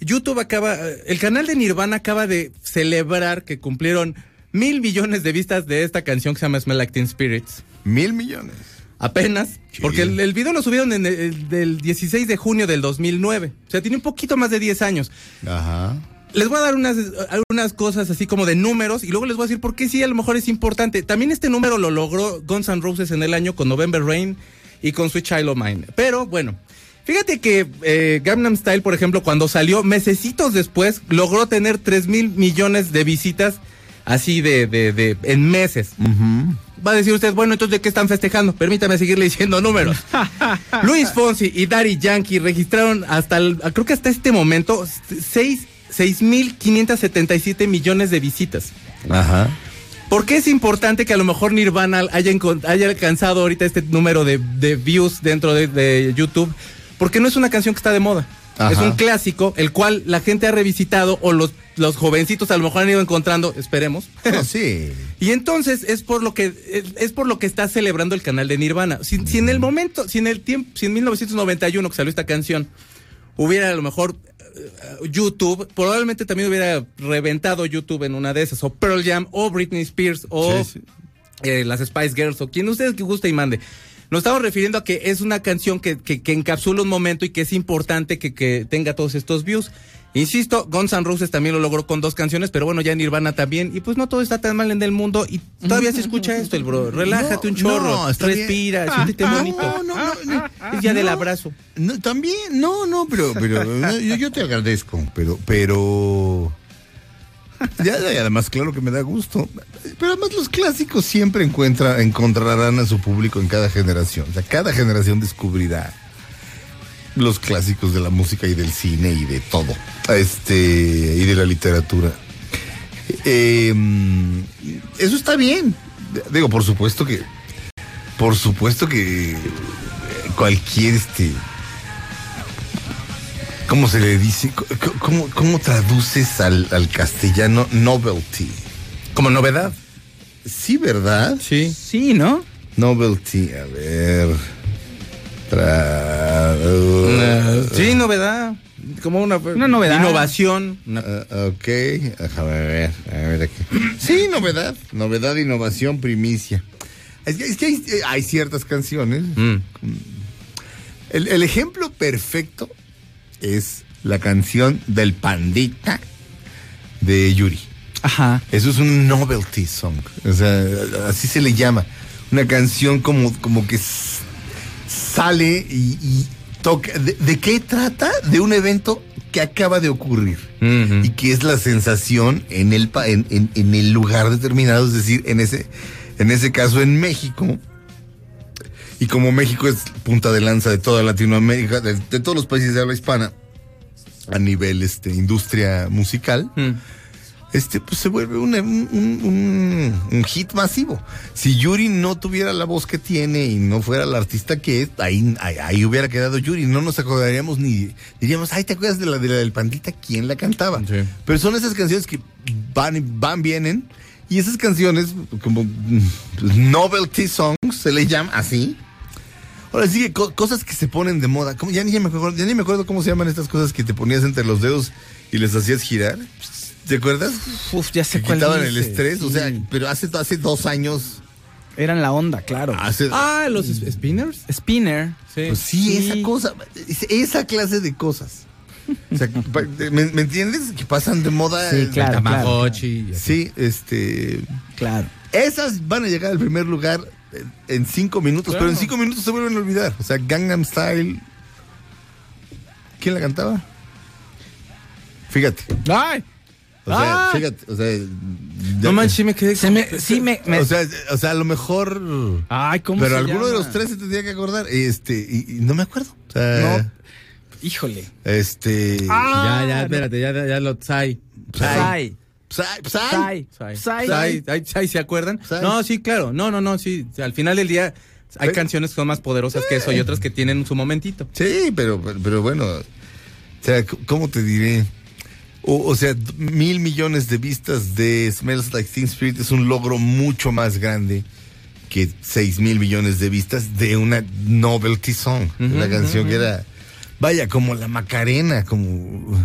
YouTube acaba, el canal de Nirvana acaba de celebrar que cumplieron mil millones de vistas de esta canción que se llama Smell Like Teen Spirits. Mil millones. Apenas, Sí. porque el, el video lo subieron en el, el del 16 de junio del 2009. O sea, tiene un poquito más de 10 años. Ajá. Les voy a dar unas, algunas cosas así como de números y luego les voy a decir por qué sí a lo mejor es importante. También este número lo logró Guns N' Roses en el año con November Rain y con Sweet Child of Mine. Pero bueno, fíjate que eh, Gangnam Style, por ejemplo, cuando salió mesecitos después, logró tener 3 mil millones de visitas así de, de, de en meses. va a decir usted, bueno, entonces ¿de qué están festejando? Permítame seguirle diciendo números. Luis Fonsi y Daddy Yankee registraron hasta, el- creo que hasta este momento, 6 6.577 millones de visitas. Ajá. ¿Por qué es importante que a lo mejor Nirvana haya, haya alcanzado ahorita este número de, de views dentro de, de YouTube? Porque no es una canción que está de moda. Ajá. Es un clásico, el cual la gente ha revisitado o los, los jovencitos a lo mejor han ido encontrando, esperemos. No, sí. Y entonces es por lo que es, por lo que está celebrando el canal de Nirvana. Si, si en el momento, si en el tiempo, si en 1991 que salió esta canción hubiera a lo mejor eh, YouTube, probablemente también hubiera reventado YouTube en una de esas, o Pearl Jam, o Britney Spears, o Sí, sí. eh, las Spice Girls, o quien ustedes que guste y mande. Nos estamos refiriendo a que es una canción que, que, que encapsula un momento y que es importante que, que tenga todos estos views. Insisto, Guns N' Roses también lo logró con dos canciones, pero bueno, ya Nirvana también. Y pues no todo está tan mal en el mundo y todavía se escucha esto, el bro. Relájate un chorro, no, está bien. respira, siéntete bonito. No, no, no, no. Es día del abrazo. También, no, no, pero, pero yo, yo te agradezco, pero, pero. Ya, ya, y además, claro que me da gusto. Pero además los clásicos siempre encuentra, encontrarán a su público en cada generación. O sea, cada generación descubrirá los clásicos de la música y del cine y de todo. Este, y de la literatura. Eh, eso está bien. Digo, por supuesto que. Por supuesto que cualquier este. ¿Cómo se le dice? ¿Cómo, cómo traduces al, al castellano novelty? Como novedad. Sí, ¿verdad? Sí. Sí, ¿no? Novelty, a ver. Tra- sí, novedad. Como una, Una novedad. Innovación. una- Ah, ok, déjame ver, a ver aquí. Sí, novedad, novedad, innovación, primicia. Es que, es que hay, hay ciertas canciones. Mm. El, el ejemplo perfecto es la canción del Pandita de Yuri. Ajá. Eso es un novelty song. O sea, así se le llama. Una canción como, como que sale y, y toca. ¿De, de qué trata? De un evento que acaba de ocurrir. Y que es la sensación en el, pa- en, en- en el lugar determinado, es decir, en ese, en ese caso en México. Y como México es punta de lanza de toda Latinoamérica, de, de todos los países de habla hispana, a nivel este, industria musical, Mm. este, pues se vuelve un, un- un- un hit masivo. Si Yuri no tuviera la voz que tiene y no fuera la artista que es, ahí, ahí, ahí hubiera quedado Yuri. No nos acordaríamos ni diríamos, ay, ¿te acuerdas de la, de la del pandita? ¿Quién la cantaba? Sí. Pero son esas canciones que van, y- van, vienen. Y esas canciones, como mm, novelty songs, se le llama así. Ahora sí, co- cosas que se ponen de moda. ¿Cómo? Ya, ni me acuerdo, ya ni me acuerdo cómo se llaman estas cosas que te ponías entre los dedos y les hacías girar. ¿Te acuerdas? Uf, ya sé Que cuál quitaban el estrés. O sea, pero hace, hace dos años. Eran la onda, claro. Hace, Ah, los spinners. Spinner. Sí. pues sí, sí. esa cosa. es- Esa clase de cosas. O sea, ¿me, me entiendes? Que pasan de moda. Sí, claro. Tamagotchi. y así. Sí, este. Claro. Esas van a llegar al primer lugar en- cinco minutos, pero en cinco minutos se vuelven a olvidar. O sea, Gangnam Style. ¿Quién la cantaba? Fíjate. ¡Ay! O sea, Ah. fíjate. O sea, ya- No manches, sí me quedé. Se me, sí me, me- O sea, o sea, a lo mejor. Ay, ¿cómo Pero se alguno de los tres se tendría que acordar. Este, y, y no me acuerdo. O sea, Híjole. Este. Ah, ya, ya, no. espérate, ya, ya, ya lo. Sai. Sai. Psy, Psy. Sai. Sai. Sai. Sai. Ay, Sai, ¿se acuerdan? No, sí, claro. No, no, no, sí. Al final del día hay Eh. canciones que son más poderosas que eso y otras que tienen su momentito. Sí, pero, pero, pero bueno. O sea, ¿cómo te diré? O, o sea, mil millones de vistas de Smells Like Teen Spirit es un logro mucho más grande que seis mil millones de vistas de una novelty song. Ujú, una canción que era, vaya, como la Macarena, como...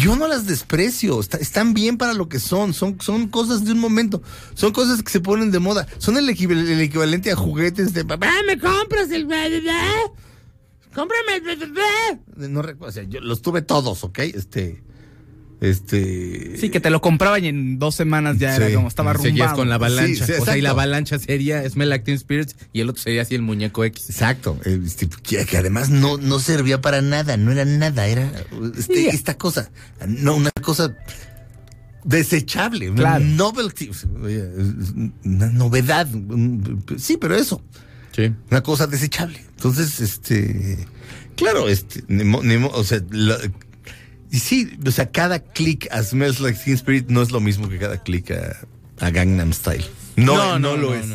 Yo no las desprecio, está- están bien para lo que son, son, son cosas de un momento, son cosas que se ponen de moda, son el, equival- el equivalente a juguetes de... Papá, ¿me compras el... Cómprame el... No o sea, yo los tuve todos, ¿ok? Este... Este... Sí, que te lo compraban y en dos semanas ya Sí. era como estaba Seguías arrumbado. con la avalancha. Sí, sí, o sea, y la avalancha sería Smell Like Teen Spirits y el otro sería así el muñeco X. Exacto, eh, este, que, además no, no servía para nada, no era nada, era este, esta cosa, no una cosa desechable, una Claro. novelty, una novedad. Sí, pero eso, Sí. una cosa desechable. Entonces, este, claro, este, ni mo- ni mo- o sea, la- y sí, o sea, cada click a Smells Like Teen Spirit no es lo mismo que cada click a, a Gangnam Style. No, no, lo es.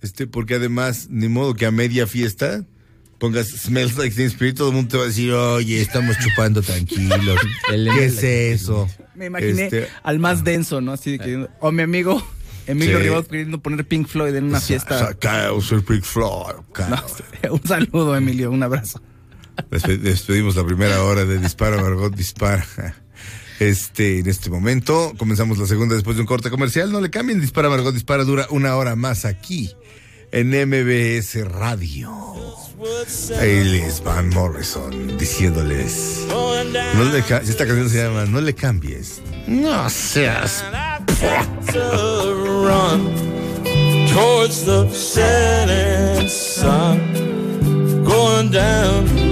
Este, porque además, ni modo que a media fiesta pongas Smells Like Teen Spirit, todo el mundo te va a decir, oye, estamos chupando tranquilos. ¿Qué es eso? Me imaginé Este, al más denso, ¿no? Así de que, o mi amigo Emilio Sí. Ribot queriendo poner Pink Floyd en una fiesta. Sacaos el Big Floor. No, un saludo, Emilio, un abrazo. Despe- despedimos la primera hora de Dispara, Margot Dispara. Este, en este momento, comenzamos la segunda después de un corte comercial. No le cambien, Dispara, Margot Dispara dura una hora más aquí, en MBS Radio. Es Van Morrison, diciéndoles, esta canción se llama No le cambies. No seas... the setting going down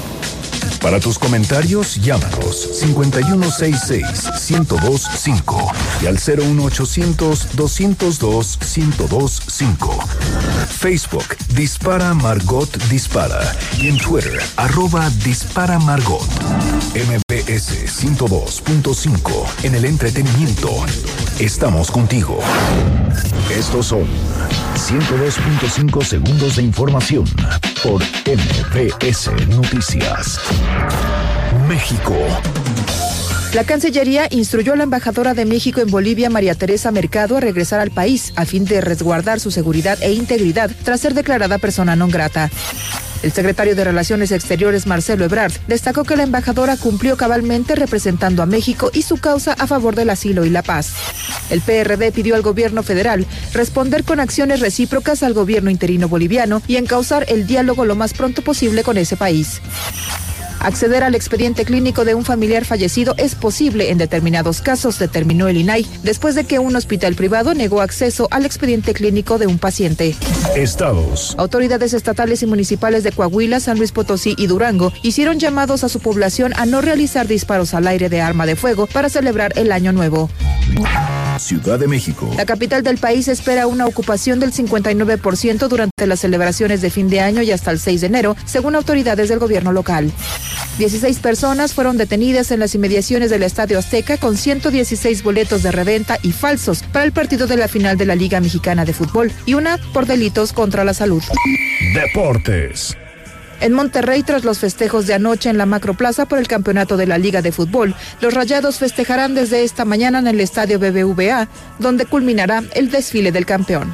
Para tus comentarios, llámanos 5166-1025 y al 01800-202-1025. Facebook, Dispara Margot Dispara y en Twitter, arroba Dispara Margot. MBS 102.5 en el entretenimiento. Estamos contigo. Estos son 102.5 segundos de información por MBS Noticias. México. La Cancillería instruyó a la embajadora de México en Bolivia, María Teresa Mercado, a regresar al país a fin de resguardar su seguridad e integridad tras ser declarada persona non grata. El secretario de Relaciones Exteriores, Marcelo Ebrard, destacó que la embajadora cumplió cabalmente representando a México y su causa a favor del asilo y la paz. El PRD pidió al gobierno federal responder con acciones recíprocas al gobierno interino boliviano y encauzar el diálogo lo más pronto posible con ese país. Acceder al expediente clínico de un familiar fallecido es posible en determinados casos, determinó el INAI, después de que un hospital privado negó acceso al expediente clínico de un paciente. Estados. Autoridades estatales y municipales de Coahuila, San Luis Potosí y Durango hicieron llamados a su población a no realizar disparos al aire de arma de fuego para celebrar el Año Nuevo. Ciudad de México. La capital del país espera una ocupación del 59% durante las celebraciones de fin de año y hasta el 6 de enero, según autoridades del gobierno local. 16 personas fueron detenidas en las inmediaciones del Estadio Azteca con 116 boletos de reventa y falsos para el partido de la final de la Liga Mexicana de Fútbol y una por delitos contra la salud. Deportes. En Monterrey, tras los festejos de anoche en la Macroplaza por el campeonato de la Liga de Fútbol, los Rayados festejarán desde esta mañana en el estadio BBVA, donde culminará el desfile del campeón.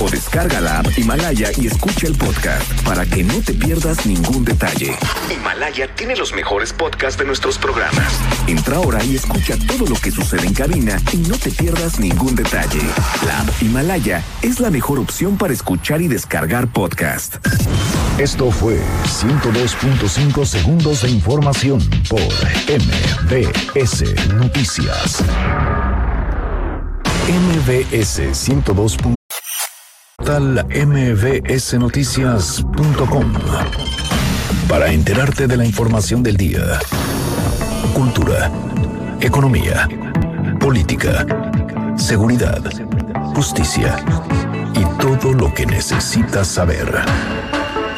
o descarga la app Himalaya y escucha el podcast para que no te pierdas ningún detalle. Himalaya tiene los mejores podcasts de nuestros programas. Entra ahora y escucha todo lo que sucede en cabina y no te pierdas ningún detalle. La app Himalaya es la mejor opción para escuchar y descargar podcast. Esto fue 102.5 segundos de información por MBS Noticias. MBS 102. Tal mbsnoticias.com para enterarte de la información del día. Cultura, economía, política, seguridad, justicia y todo lo que necesitas saber.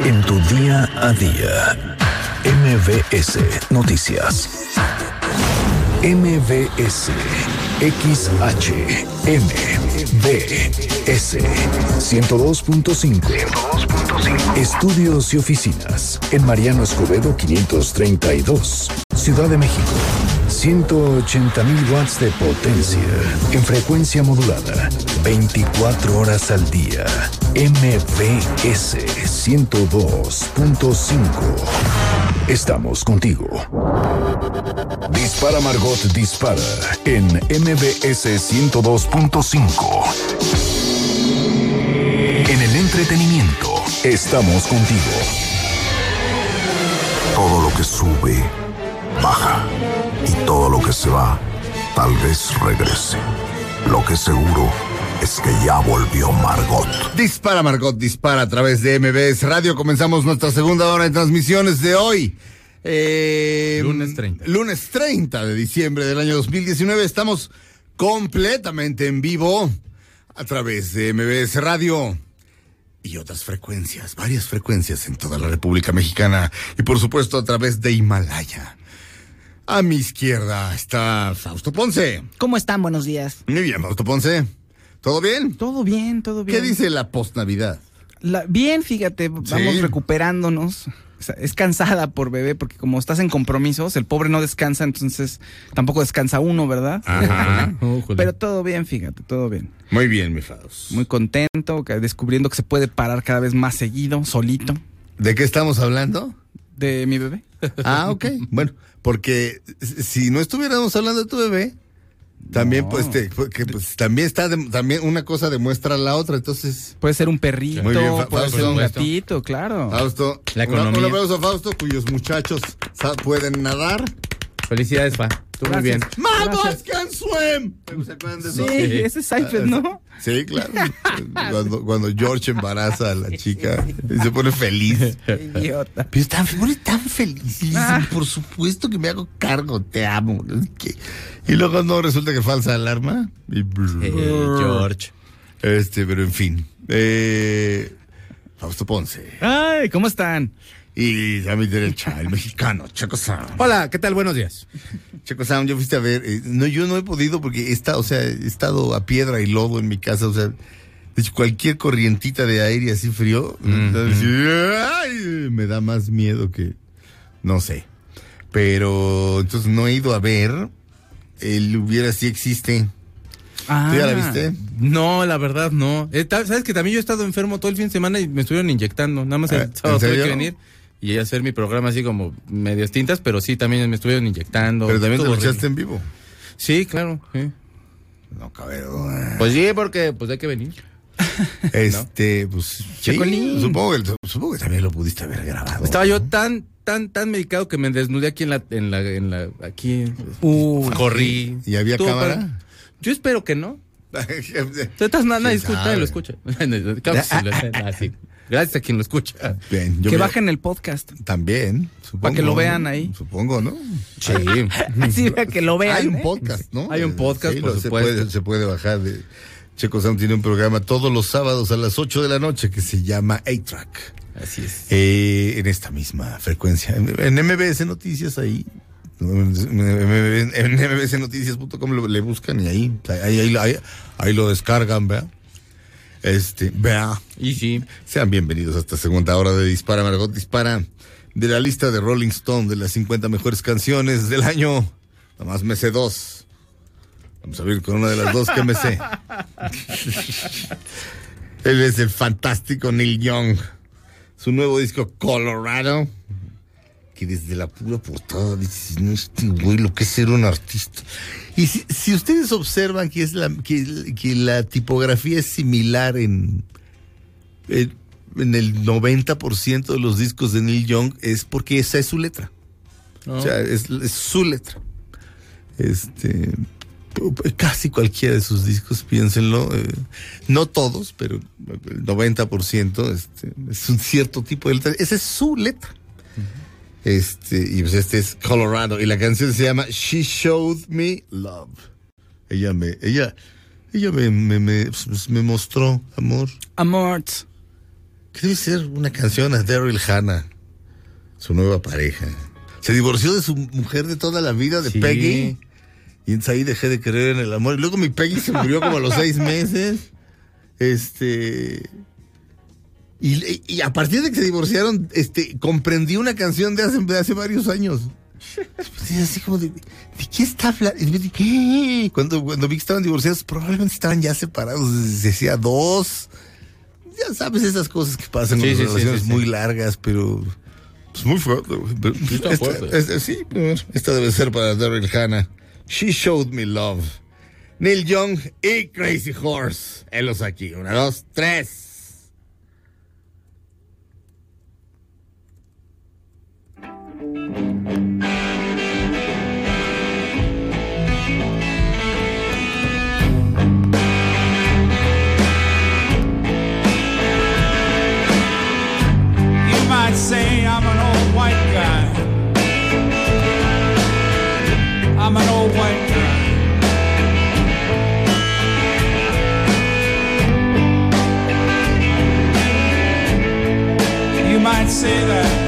En tu día a día. MBS Noticias. MBS XHMBS 102.5 Estudios y oficinas en Mariano Escobedo 532, Ciudad de México. 180.000 watts de potencia en frecuencia modulada, 24 horas al día. MBS 102.5. Estamos contigo. Dispara Margot Dispara en MBS 102.5. En el entretenimiento, estamos contigo. Todo lo que sube, baja. Y todo lo que se va, tal vez regrese. Lo que seguro es que ya volvió Margot. Dispara Margot, dispara a través de MBS Radio. Comenzamos nuestra segunda hora de transmisiones de hoy. Eh, Lunes 30. Lunes 30 de diciembre del año 2019. Estamos completamente en vivo a través de MBS Radio y otras frecuencias, varias frecuencias en toda la República Mexicana y por supuesto a través de Himalaya. A mi izquierda está Fausto Ponce. ¿Cómo están? Buenos días. Muy bien, Fausto Ponce. ¿Todo bien? Todo bien, todo bien. ¿Qué dice la post-Navidad? La- bien, fíjate, vamos Sí. recuperándonos. O sea, es cansada por bebé, porque como estás en compromisos, el pobre no descansa, entonces tampoco descansa uno, ¿verdad? Ajá. Pero todo bien, fíjate, todo bien. Muy bien, mi Faust. Muy contento, descubriendo que se puede parar cada vez más seguido, solito, ¿De qué estamos hablando? de mi bebé. Ah, ok. Bueno, porque si no estuviéramos hablando de tu bebé, también No. pues, te- que, pues también está de- también una cosa demuestra la otra, entonces Puede ser un perrito, Muy bien, Fa- puede Fausto. ser un gatito, claro. Fausto, La una- un economía. aplauso a Fausto cuyos muchachos pueden nadar. Felicidades, Fa. Tú muy bien. ¡Mamas can swim! ¿Se acuerdan de Sí, ese es Seinfeld, ¿no? Sí, claro. Cuando, cuando George embaraza a la chica y se pone feliz. Idiota. Pero está pone tan feliz. Ah. Por supuesto que me hago cargo, te amo. Y luego no resulta que falsa alarma. Y Eh, George. Este, pero en fin. Eh, Fausto Ponce. Ay, ¿cómo están? Y a mi derecha, el mexicano, Chaco Sound. Hola, ¿qué tal? Buenos días. Chaco Sound, yo fuiste a ver. eh, no, yo no he podido porque he estado, o sea, he estado a piedra y lodo en mi casa. O sea, de hecho, cualquier corrientita de aire así frío, entonces, ay, me da más miedo que. No sé. Pero entonces no he ido a ver. El hubiera sí existe. Ah, ¿Tú ya la viste? No, la verdad no. Eh, Sabes que también yo he estado enfermo todo el fin de semana y me estuvieron inyectando. Nada más Ah, el ¿en sábado tuve serio? que venir y hacer mi programa así como medias tintas, pero sí, también me estuvieron inyectando. Pero también te lo echaste en vivo. Sí, claro. sí. No cabe duda. Pues sí, porque pues hay que venir. Este, pues. Sí, supongo, que, supongo que también lo pudiste haber grabado. Estaba yo tan, tan, tan medicado que me desnudé aquí en la, en la, en la, aquí. Uy. corrí. ¿Y había cámara? Yo espero que no. Entonces, nada, nadie escucha, nadie lo escucha. Sí, lo- sí. Gracias a quien lo escucha. Bien, yo que bajen el podcast. También, supongo. Para que lo vean ahí. Supongo, ¿no? Sí. Sí, para que lo vean. Hay un ¿eh? podcast, ¿no? Hay un podcast, Sí, por lo- se, puede, se puede bajar de... Checo tiene un programa todos los sábados a las 8 de la noche que se llama A-Track. Así es. Eh, en esta misma frecuencia. En, en MBS Noticias ahí. En en mbsnoticias.com le buscan y ahí, ahí, ahí, ahí- ahí lo descargan, vea. Este, vea. Y sí. Sean bienvenidos a esta segunda hora de Dispara Margot Dispara. De la lista de Rolling Stone de las 50 mejores canciones del año. Nomás me sé dos. Vamos a ver con una de las dos que me sé. Él es el fantástico Neil Young. Su nuevo disco Colorado. Que desde la pura portada dices, no, este güey lo que es ser un artista. Y si, si ustedes observan que, es la, que, que la tipografía es similar en, en, en el 90% de los discos de Neil Young, es porque esa es su letra. O sea, es, es su letra. Este, casi cualquiera de sus discos, piénsenlo. eh, no todos, pero el 90% este, es un cierto tipo de letra. Esa es su letra. Este, y pues este es Colorado. Y la canción se llama She Showed Me Love. Ella me, ella, ella me, me, me, pues, me mostró amor. Amort. Que debe ser una canción a Daryl Hannah, su nueva pareja. Se divorció de su mujer de toda la vida, de Sí. Peggy. Y entonces ahí dejé de creer en el amor. Y luego mi Peggy se murió como a los seis meses. Este. Y, y a partir de que se divorciaron, este, comprendí una canción de hace, de hace varios años. Pues, así como de, ¿de qué está hablando? Cuando, cuando vi que estaban divorciados, probablemente estaban ya separados. Decía dos. Ya sabes esas cosas que pasan Sí, en sí, relaciones sí, muy largas, pero pues muy fuerte. esta- fuerte. esta- sí, esta debe ser para Daryl Hannah. She showed me love. Neil Young y Crazy Horse. Helos aquí. Una, dos, tres. Say I'm an old white guy. I'm an old white guy. You might say that.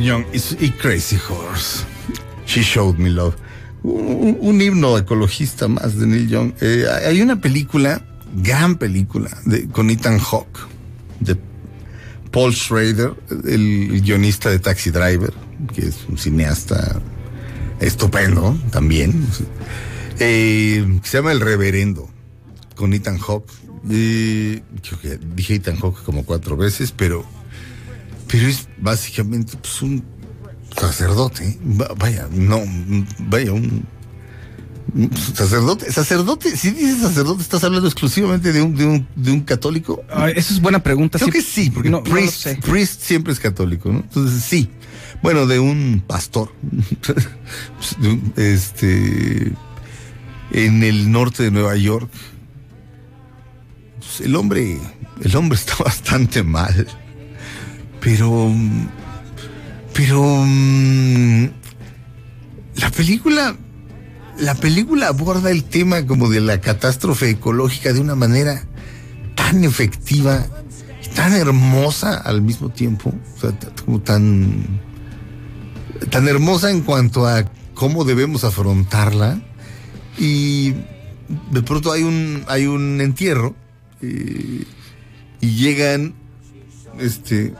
Neil Young y, Crazy Horse. She Showed Me Love. Un, un himno ecologista más de Neil Young. Eh, hay una película, gran película, con Ethan Hawke, de Paul Schrader, el guionista de Taxi Driver, que es un cineasta estupendo también. Eh, se llama El Reverendo, con Ethan Hawke. Dije Ethan Hawke como cuatro veces, pero pero es básicamente pues, un sacerdote. Va- Vaya, no, vaya, un, sacerdote. Sacerdote, si dices sacerdote, estás hablando exclusivamente de un, de un, de un católico. Ay, esa es buena pregunta. Creo que sí, porque no, no priest, sé. priest siempre es católico, ¿no? Entonces sí. Bueno, de un pastor. Este. En el norte de Nueva York. Pues, el hombre. El hombre está bastante mal. Pero. Pero. mm, La película. La película aborda el tema como de la catástrofe ecológica de una manera tan efectiva y tan hermosa al mismo tiempo. O sea, como tan. tan hermosa en cuanto a cómo debemos afrontarla. Y de pronto hay un. hay un entierro. eh, y llegan. Este.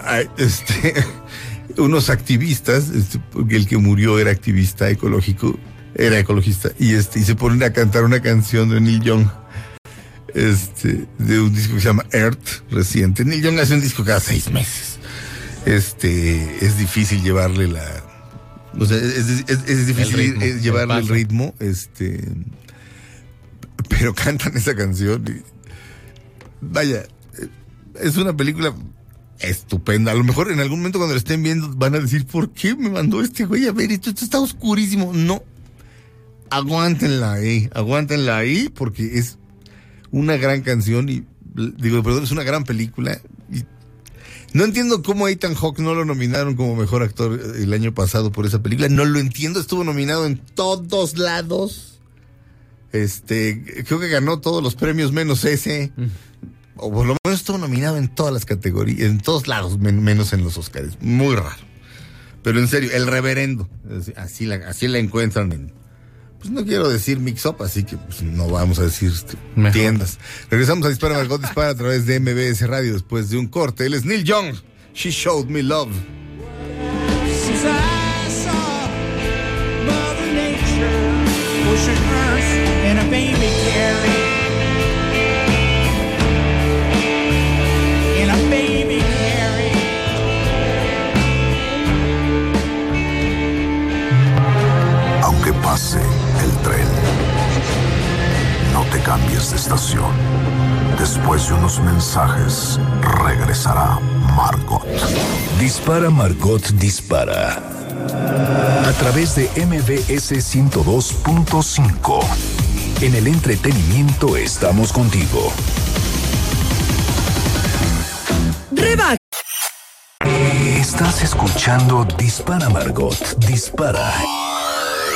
A- este. unos activistas, este, porque el que murió era activista ecológico, era ecologista, y este, y se ponen a cantar una canción de Neil Young, este, de un disco que se llama Earth, reciente. Neil Young hace un disco cada seis meses. Este, es difícil llevarle la, o sea, es, es- es difícil El ritmo, eh, llevarle el ritmo, este, pero cantan esa canción y vaya, eh, es una película estupenda. A lo mejor en algún momento cuando la estén viendo van a decir, ¿por qué me mandó este güey a ver esto? Esto está oscurísimo. No. Aguántenla ahí, aguántenla ahí porque es una gran canción y digo, perdón, es una gran película. Y no entiendo cómo Ethan Hawke no lo nominaron como mejor actor el año pasado por esa película. No lo entiendo, estuvo nominado en todos lados. Este, creo que ganó todos los premios menos ese. O por lo menos estuvo nominado en todas las categorías, en todos lados, men- menos en los Oscars. Muy raro. Pero en serio, el reverendo. Así- Así la, así la encuentran en. Pues no quiero decir mix up, así que pues, no vamos a decir este, tiendas. Regresamos a Dispara Margot Dispara a través de MBS Radio después de un corte. Él es Neil Young. She showed me love. Since I saw Mother Nature cambies de estación. Después de unos mensajes, regresará Margot. Dispara Margot Dispara. A través de MBS 102.5. En el entretenimiento estamos contigo. Reba, Estás escuchando Dispara Margot Dispara.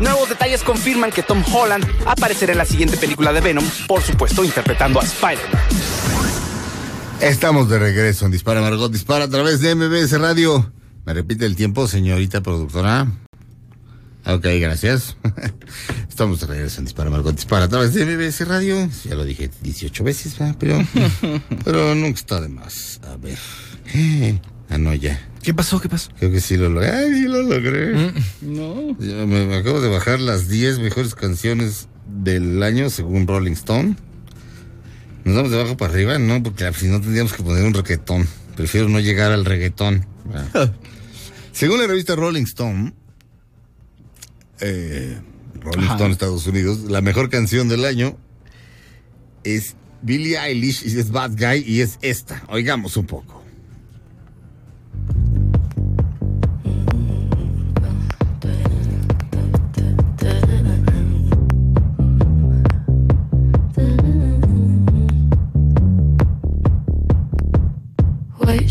Nuevos detalles confirman que Tom Holland aparecerá en la siguiente película de Venom, por supuesto interpretando a Spider-Man. Estamos de regreso en Dispara Margot Dispara a través de MBS Radio. ¿Me repite el tiempo, señorita productora? Ok, gracias. Estamos de regreso en Dispara Margot Dispara a través de MBS Radio. Ya lo dije 18 veces, ¿verdad? pero, pero nunca está de más. A ver. Ah, no, ya. ¿Qué pasó? ¿Qué pasó? Creo que sí lo logré. Ay, sí lo logré. No. Ya Me, me acabo de bajar las 10 mejores canciones del año según Rolling Stone. Nos vamos de abajo para arriba, ¿no? Porque si no tendríamos que poner un reggaetón. Prefiero no llegar al reggaetón. Ah. según la revista Rolling Stone, eh, Rolling Ajá. Stone, Estados Unidos, la mejor canción del año es Billie Eilish y es Bad Guy y es esta. Oigamos un poco.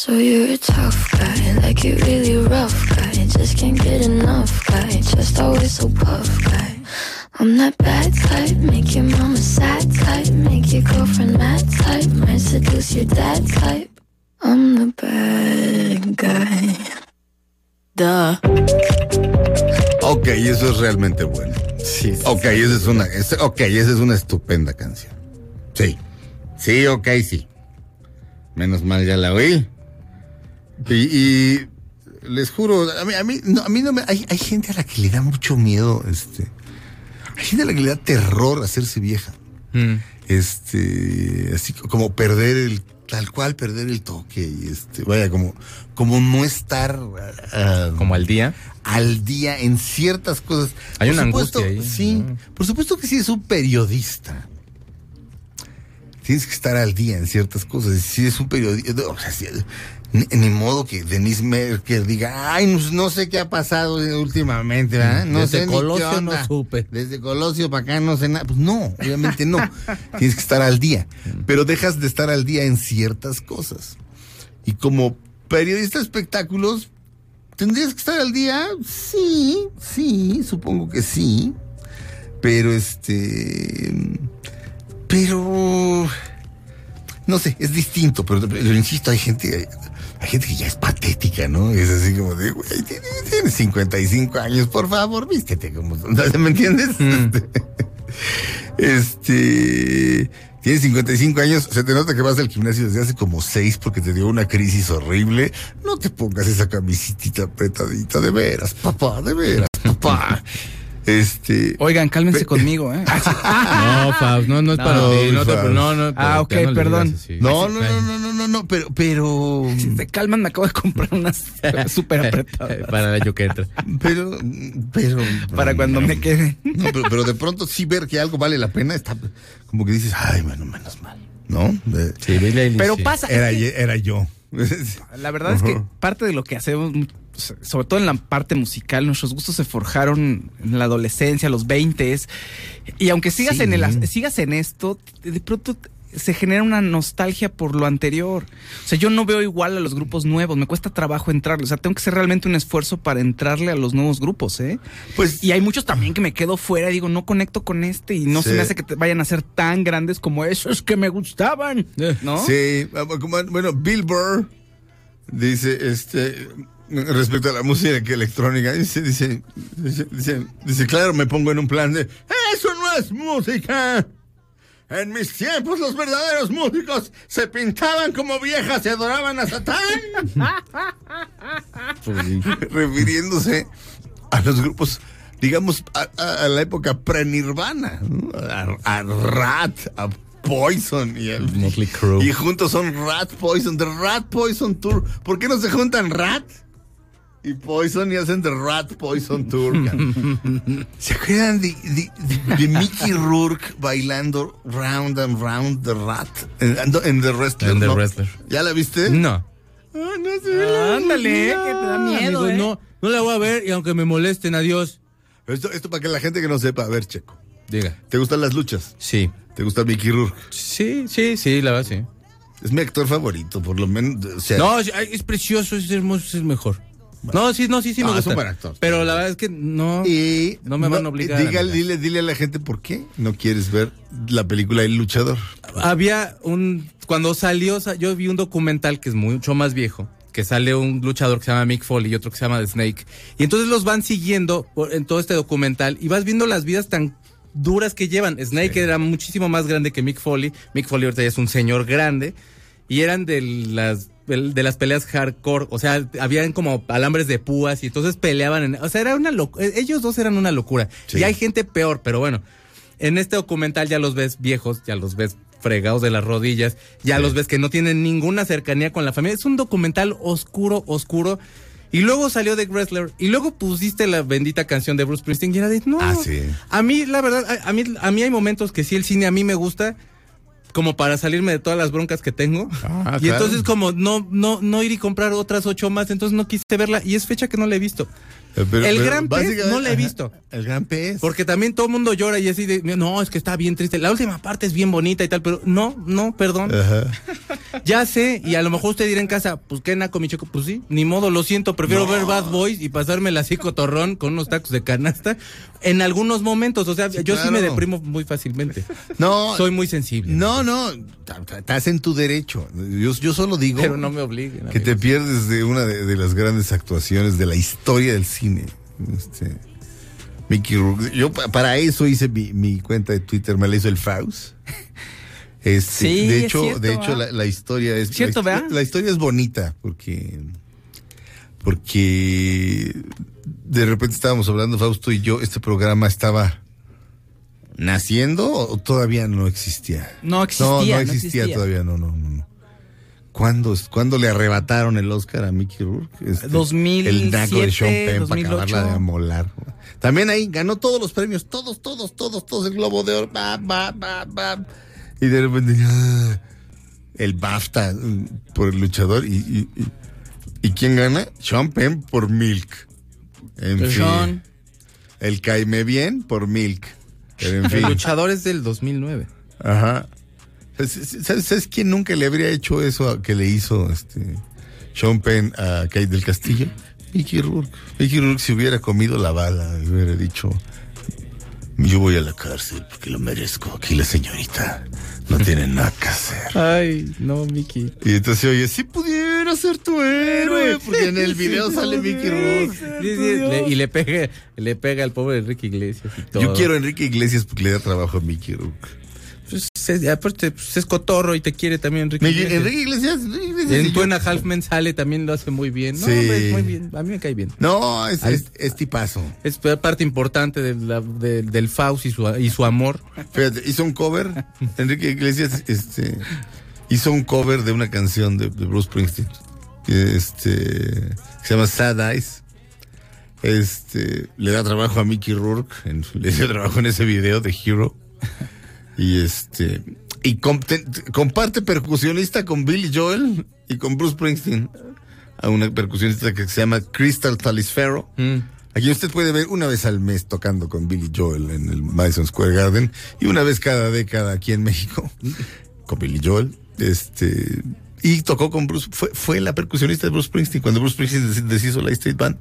So you're a tough guy, like you really rough guy. Just can't get enough guy, just always so puff guy. I'm that bad type, make your mama sad type, make your girlfriend mad type, might seduce your dad type. I'm the bad guy. Duh. Ok, eso es realmente bueno. Sí. Ok, esa es una, es- ok, esa es una estupenda canción. Sí. Sí, ok, sí. Menos mal ya la oí. Y, y les juro, a mí, a mí, no, a mí no me, hay, hay gente a la que le da mucho miedo, este, hay gente a la que le da terror hacerse vieja. Este, así como perder el, tal cual perder el toque y este, vaya, como, como no estar como al día. Al día en ciertas cosas. Hay Por una supuesto, angustia ahí, Sí, por supuesto que sí es un periodista. Tienes que estar al día en ciertas cosas. Si es un periodista, o sea, si- ni, ni modo que Denise Merker diga, ay, no, no sé qué ha pasado últimamente, ¿verdad? No Desde sé ni qué Colosio no supe. Desde Colosio para acá no sé nada. Pues no, obviamente no. Tienes que estar al día. Pero dejas de estar al día en ciertas cosas. Y como periodista de espectáculos, ¿Tendrías que estar al día? Sí, sí, supongo que sí. Pero este. Pero. No sé, es distinto, pero, pero insisto, hay gente. Hay gente que ya es patética, ¿no? Es así como de, güey, tienes, tienes 55 años, por favor, vístete como. ¿Me entiendes? Este. Tienes 55 años, se te nota que vas al gimnasio desde hace como 6 porque te dio una crisis horrible. No te pongas esa camisitita apretadita, de veras, papá, de veras, papá. Este. Oigan, cálmense conmigo, ¿eh? No, Fab, no, no es para No, ti. No, no, no, Ah, ok, perdón. No, no, no, no, no, no, no, pero, pero. Si se calman, me acabo de comprar unas súper apretadas. Para el año que entra. Pero, pero. Para cuando me quede. No, pero, pero de pronto sí ver que algo vale la pena, está como que dices, ay, bueno, menos mal, ¿no? De- Sí, Pero pasa. era, yo. La verdad es que parte de lo que hacemos, sobre todo en la parte musical, nuestros gustos se forjaron en la adolescencia, los 20 y aunque sigas Sí. en el sigas en esto, de pronto se genera una nostalgia por lo anterior. O sea, yo no veo igual a los grupos nuevos, me cuesta trabajo entrarle, o sea, tengo que hacer realmente un esfuerzo para entrarle a los nuevos grupos, ¿eh? Pues y hay muchos también que me quedo fuera, y digo, no conecto con este y no se me hace que te vayan a ser tan grandes como esos que me gustaban, ¿no? Sí, como- bueno, Bill Burr dice, este, respecto a la música electrónica, dice, dice, dice, dice, dice, claro, me pongo en un plan de, eso no es música. En mis tiempos los verdaderos músicos se pintaban como viejas y adoraban a Satán. Refiriéndose a los grupos, digamos, a, a- a la época pre-Nirvana, ¿no? a, a Rat, a Poison y, Crue. y juntos son Rat Poison, The Rat Poison Tour. ¿Por qué no se juntan Rat y Poison y hacen The Rat Poison Tour? ¿Se acuerdan de, de- de- de Mickey Rourke bailando Round and Round the Rat en, en The Wrestler? En The ¿no? Wrestler. ¿Ya la viste? No. Ah, no sé. Ándale, que te da miedo, Amigo, ¿eh? No, no la voy a ver y aunque me molesten, adiós. Esto, esto para que la gente que no sepa, a ver, Checo. Diga. ¿Te gustan las luchas? Sí. ¿Te gusta Mickey Rourke? Sí, sí, sí, la verdad, sí. Es mi actor favorito, por lo menos. O sea, No, es, precioso, es hermoso, es el mejor. No, sí, no, sí, sí me No, gusta. actor. Pero la verdad es que no, y no me van a obligar. a Dígale, mirar. dile, dile a la gente por qué no quieres ver la película El Luchador. Había un. Cuando salió, sa- yo vi un documental que es mucho más viejo. Que sale un luchador que se llama Mick Foley y otro que se llama The Snake. Y entonces los van siguiendo por- en todo este documental y vas viendo las vidas tan duras que llevan. Snake era muchísimo más grande que Mick Foley. Mick Foley ahorita ya es un señor grande. Y eran de las de las peleas hardcore, o sea, habían como alambres de púas y entonces peleaban en, o sea, era una locura, ellos dos eran una locura. Sí. Y hay gente peor, pero bueno, en este documental ya los ves viejos, ya los ves fregados de las rodillas, ya los ves que no tienen ninguna cercanía con la familia. Es un documental oscuro, oscuro. Y luego salió The Wrestler y luego pusiste la bendita canción de Bruce Springsteen y era de, no, Ah, sí. a mí, la verdad, a, a mí, a mí hay momentos que sí el cine a mí me gusta como para salirme de todas las broncas que tengo. Ah, y claro. entonces como no, no, no ir y comprar otras ocho más, entonces no quise verla y es fecha que no la he visto. Eh, pero- el gran pez no la he visto. El gran pez. Porque también todo el mundo llora y así de, no, es que está bien triste. La última parte es bien bonita y tal, pero no, no, perdón. Ajá. Ya sé, y a lo mejor usted dirá en casa, pues qué naco, mi chico, pues sí, ni modo, lo siento, prefiero ver Bad Boys y pasármela así cotorrón con unos tacos de canasta en algunos momentos, o sea, yo sí me deprimo muy fácilmente. No, Soy muy sensible. no, no. Estás en tu derecho. Yo, yo solo digo Pero no me obliguen. que te pierdes de una de, de las grandes actuaciones de la historia del cine. Este, Mickey Rourke. Yo pa- para eso hice mi, mi cuenta de Twitter, me la hizo el Faust. Este, Sí, de es hecho, cierto, de hecho ¿ah? la, la historia es Cierto, la, la historia es bonita porque porque de repente estábamos hablando Fausto y yo, este programa estaba naciendo o todavía no existía. No existía, No, no no existía, existía. todavía, no, no, no. ¿Cuándo, ¿Cuándo le arrebataron el Oscar a Mickey Rourke? Este, 2007, El naco de Sean Penn para 2008. acabarla de amolar. También ahí ganó todos los premios, todos, todos, todos, todos, el Globo de Oro, ba, ba, ba, ba. Y de repente, ah, el BAFTA mm, por el luchador. ¿Y, y, y, ¿y quién gana? Sean Penn por Milk. En fin. Sean. El Caime Bien por Milk. Pero en El fin. luchador es del 2009. Ajá. ¿Sabes, sabes- quién nunca le habría hecho eso a- que le hizo este Sean Penn a Kate del Castillo? Mickey Rourke. Mickey Rourke si hubiera comido la bala, y hubiera dicho, yo voy a la cárcel porque lo merezco. Aquí la señorita no tiene nada que hacer. Ay, no, Mickey. Y entonces oye, si pudiera ser tu héroe, porque en el video Sí, sale pudiera Mickey Rourke. Y le pega, le pega al pobre Enrique Iglesias y todo. Yo quiero a Enrique Iglesias porque le da trabajo a Mickey Rourke. Pues, es- aparte, pues, es cotorro y te quiere también Enrique Iglesias. Enrique Iglesias, Enrique Iglesias En Tuena Halfman sale también lo hace muy bien. No, Sí. hombre, muy bien. A mí me cae bien. No, es, Al- es, es tipazo. Es parte importante de la- de- del Faust y su, y su amor. Fíjate, hizo un cover, Enrique Iglesias este, hizo un cover de una canción de, de Bruce Springsteen, que este, se llama Sad Eyes. Este, le da trabajo a Mickey Rourke, en- le dio trabajo en ese video de Hero. Y este, y com- te- te- comparte percusionista con Billy Joel y con Bruce Springsteen, a una percusionista que se llama Crystal Talisfero. Aquí usted puede ver una vez al mes tocando con Billy Joel en el Madison Square Garden y una vez cada década aquí en México con Billy Joel. Este y tocó con Bruce, fue, fue la percusionista de Bruce Springsteen cuando Bruce Springsteen des- deshizo la State Band.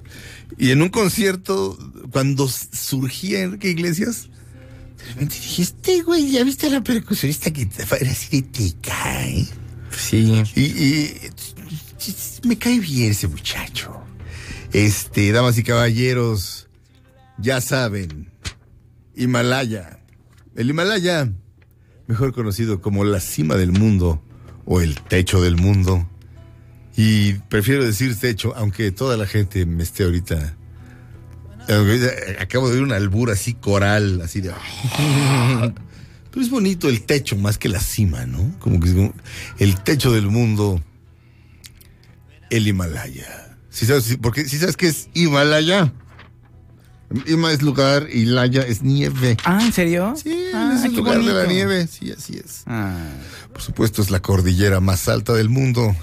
Y en un concierto, cuando surgía Enrique Iglesias, de repente dije, este güey, ¿ya viste a la percusionista que de te cae? Sí. Y, y me cae bien ese muchacho. Este, damas y caballeros, ya saben, Himalaya. El Himalaya, mejor conocido como la cima del mundo o el techo del mundo. Y prefiero decir techo, aunque toda la gente me esté ahorita. Ahorita Acabo de ver una albura así coral, así de. Pero es bonito el techo más que la cima, ¿no? Como que como el techo del mundo, el Himalaya. ¿Sí sabes, porque, ¿sí sabes qué es Himalaya? Hima es lugar y Laya es nieve. Ah, ¿en serio? Sí, Ah, es el lugar de la nieve. Sí, así es. Ah. Por supuesto, es la cordillera más alta del mundo.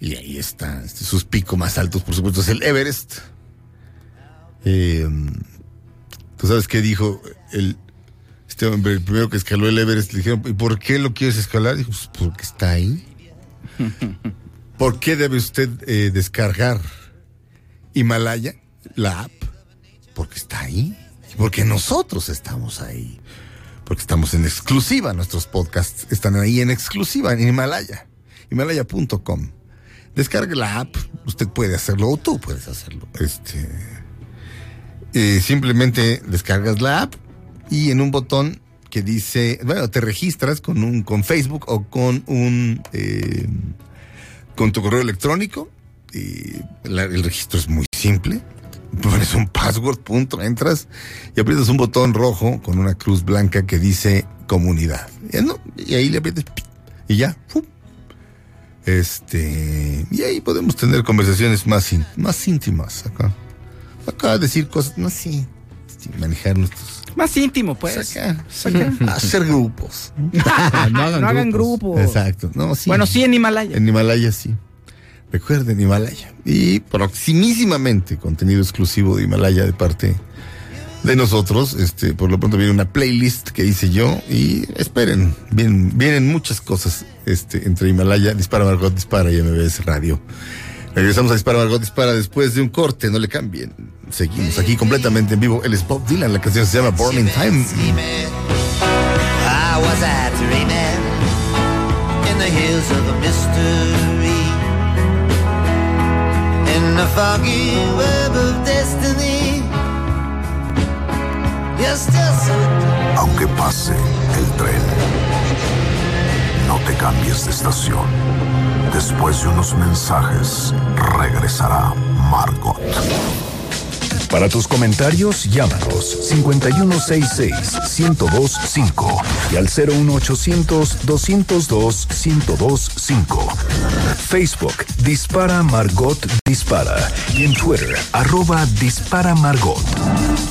Y ahí está. este, sus picos más altos, por supuesto, es el Everest. Eh, ¿Tú sabes qué dijo el, este hombre, el primero que escaló el Everest? Le dijeron, ¿y por qué lo quieres escalar? Dijo, pues porque está ahí. ¿Por qué debe usted eh, descargar Himalaya, la app? Porque está ahí. Y porque nosotros estamos ahí. Porque estamos en exclusiva. Nuestros podcasts están ahí en exclusiva en Himalaya. Himalaya.com. Descargue la app. Usted puede hacerlo o tú puedes hacerlo. Este. Eh, simplemente descargas la app y en un botón que dice, bueno, te registras con un con Facebook o con un eh, con tu correo electrónico. Y el registro es muy simple. Pones un password, punto, entras y aprietas un botón rojo con una cruz blanca que dice comunidad. Y, ahí le aprietas y ya. ¡fum! Este, y ahí podemos tener conversaciones más, más íntimas acá. Acá decir cosas, no sí, sí, manejar nuestros Más íntimo, pues. Saca, saca, hacer grupos. no hagan, grupos. Exacto. No, sí. Bueno, sí en Himalaya. En Himalaya sí. Recuerden Himalaya. Y proximísimamente contenido exclusivo de Himalaya de parte de nosotros. Este, por lo pronto viene una playlist que hice yo y esperen, vienen, vienen muchas cosas este, entre Himalaya, Dispara Margot Dispara y MBS Radio. Regresamos a Dispara Margot Dispara después de un corte, no le cambien. Seguimos aquí completamente en vivo. Él es Bob Dylan, la canción se llama Burning Time. I was a dreaming in the hills of a mystery, in the foggy web of destiny. You're still so Aunque pase el tren, cambies de estación. Después de unos mensajes, regresará Margot. Para tus comentarios, llámanos 5166-1025 y al 01800-202-1025. Facebook, Dispara Margot Dispara y en Twitter, arroba Dispara Margot.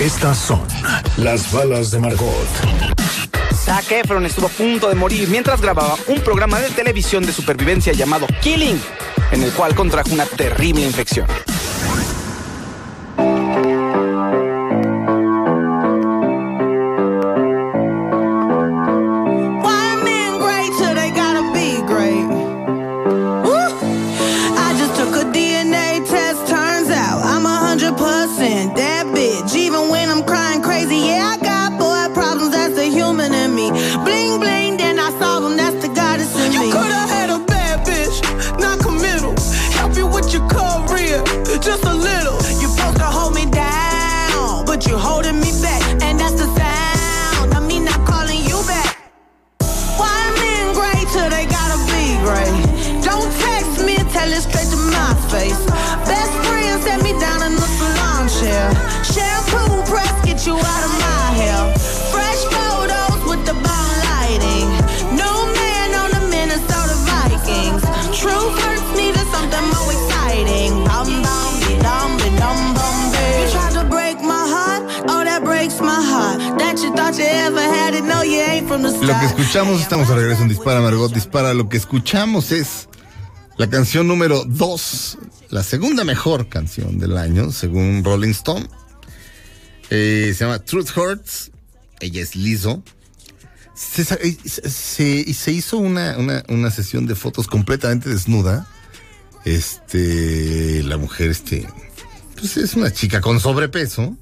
Estas son las balas de Margot. Zac Efron estuvo a punto de morir mientras grababa un programa de televisión de supervivencia llamado Killing, en el cual contrajo una terrible infección. Lo que escuchamos, estamos de regreso en Dispara, Margot Dispara. Lo que escuchamos es la canción número 2, la segunda mejor canción del año, según Rolling Stone. Eh, se llama Truth Hurts. Ella es Lizzo. Se, sa- eh, se- se- y se hizo una, una, una sesión de fotos completamente desnuda. Este, la mujer, este, pues es una chica con sobrepeso.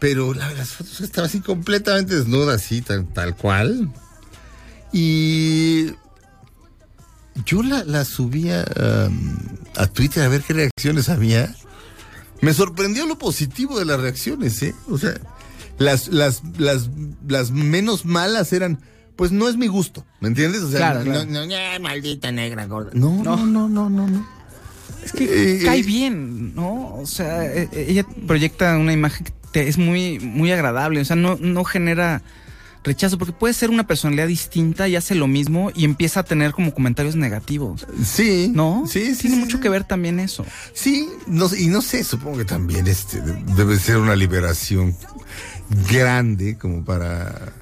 Pero la- las fotos estaba así completamente desnuda, así, tal, tal cual. Y yo la, la subía um, a Twitter a ver qué reacciones había. Me sorprendió lo positivo de las reacciones, ¿eh? O sea, las, las, las, las menos malas eran, pues no es mi gusto, ¿me entiendes? O sea, Claro, no, claro. no, no, "Eh, maldita negra gorda. No, no, no, no, no, no. Es que Eh, cae eh, bien, ¿no? O sea, eh, eh, ella proyecta una imagen que te- es muy, muy agradable, o sea, no, no genera rechazo, porque puede ser una personalidad distinta y hace lo mismo y empieza a tener como comentarios negativos. Sí. ¿No? Sí, sí, Tiene sí, mucho sí. que ver también eso. Sí, no, sé, y no sé, supongo que también este de- debe ser una liberación grande como para...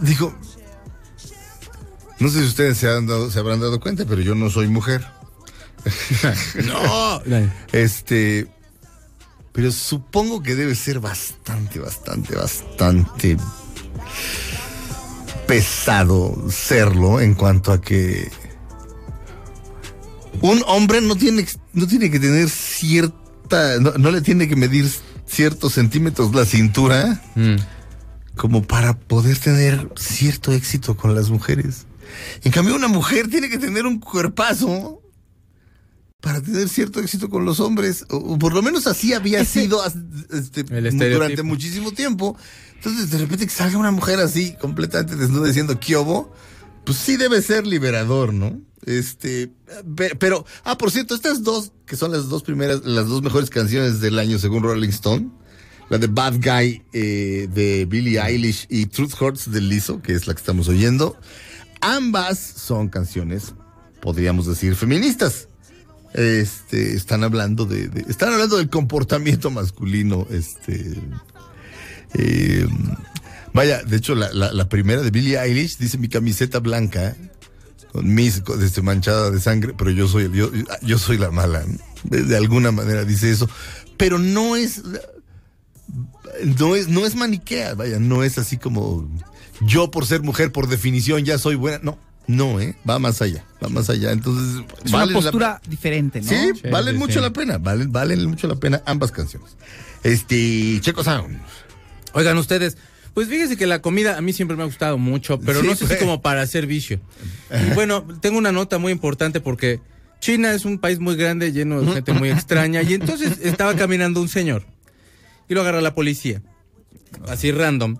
Digo, no sé si ustedes se, han dado, se habrán dado cuenta, pero yo no soy mujer. no. Este, pero supongo que debe ser bastante, bastante, bastante pesado serlo en cuanto a que un hombre no tiene, no tiene que tener cierta, no, no le tiene que medir ciertos centímetros la cintura como para poder tener cierto éxito con las mujeres. En cambio, una mujer tiene que tener un cuerpazo para tener cierto éxito con los hombres, o, o por lo menos así había sido este, durante muchísimo tiempo. Entonces, de repente que salga una mujer así, completamente desnuda, diciendo Kiobo, pues sí debe ser liberador, ¿no? Este, pe- pero, ah, por cierto, estas dos, que son las dos primeras, las dos mejores canciones del año según Rolling Stone, la de Bad Guy eh, de Billie Eilish y Truth Hurts de Lizzo, que es la que estamos oyendo, ambas son canciones, podríamos decir, feministas. Este, están hablando de, están hablando del comportamiento masculino, este, eh, vaya, de hecho, la, primera de Billie Eilish dice mi camiseta blanca, con mis, este, manchada de sangre, pero yo soy, yo, soy la mala, de alguna manera dice eso, pero no es, no es, no es maniquea, vaya, no es así como yo por ser mujer, por definición, ya soy buena, no. No, ¿eh? Va más allá, va más allá. Entonces, Es vale una la postura diferente, ¿no? Sí, Sí, valen sí, mucho sí. la pena, valen, valen mucho la pena ambas canciones. Este, Checo Sound. Oigan ustedes, pues fíjense que la comida a mí siempre me ha gustado mucho, pero Sí, no sé si pues. como para hacer vicio. Y bueno, tengo una nota muy importante porque China es un país muy grande, lleno de gente muy extraña, y entonces estaba caminando un señor y lo agarra la policía, así random.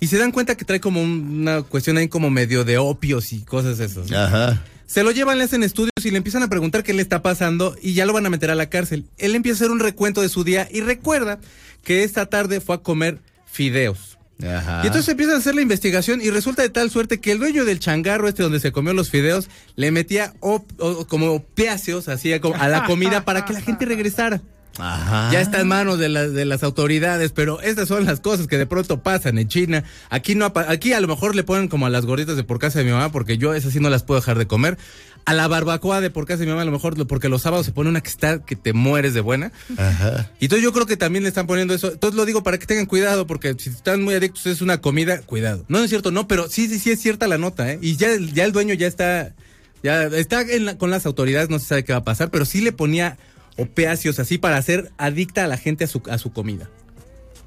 Y se dan cuenta que trae como un- una cuestión ahí como medio de opios y cosas esas. Ajá. Se lo llevan, le hacen estudios y le empiezan a preguntar qué le está pasando y ya lo van a meter a la cárcel. Él empieza a hacer un recuento de su día y recuerda que esta tarde fue a comer fideos. Ajá. Y entonces empiezan a hacer la investigación y resulta de tal suerte que el dueño del changarro este donde se comió los fideos le metía op- o- como opiáceos así a, a la comida para que la gente regresara. Ajá. Ya está en manos de, la- de las autoridades, pero estas son las cosas que de pronto pasan en China. Aquí no, aquí a lo mejor le ponen como a las gorditas de por casa de mi mamá, porque yo esas sí no las puedo dejar de comer. A la barbacoa de por casa de mi mamá a lo mejor, porque los sábados se pone una que está que te mueres de buena. Ajá. Y entonces yo creo que también le están poniendo eso. Entonces lo digo para que tengan cuidado, porque si están muy adictos es una comida, cuidado. No, no es cierto, no, pero sí, sí, sí es cierta la nota, ¿eh? Y ya, ya el dueño ya está, ya está en la- con las autoridades, no se sabe qué va a pasar, pero sí le ponía opiáceos así para hacer adicta a la gente a su, a su comida.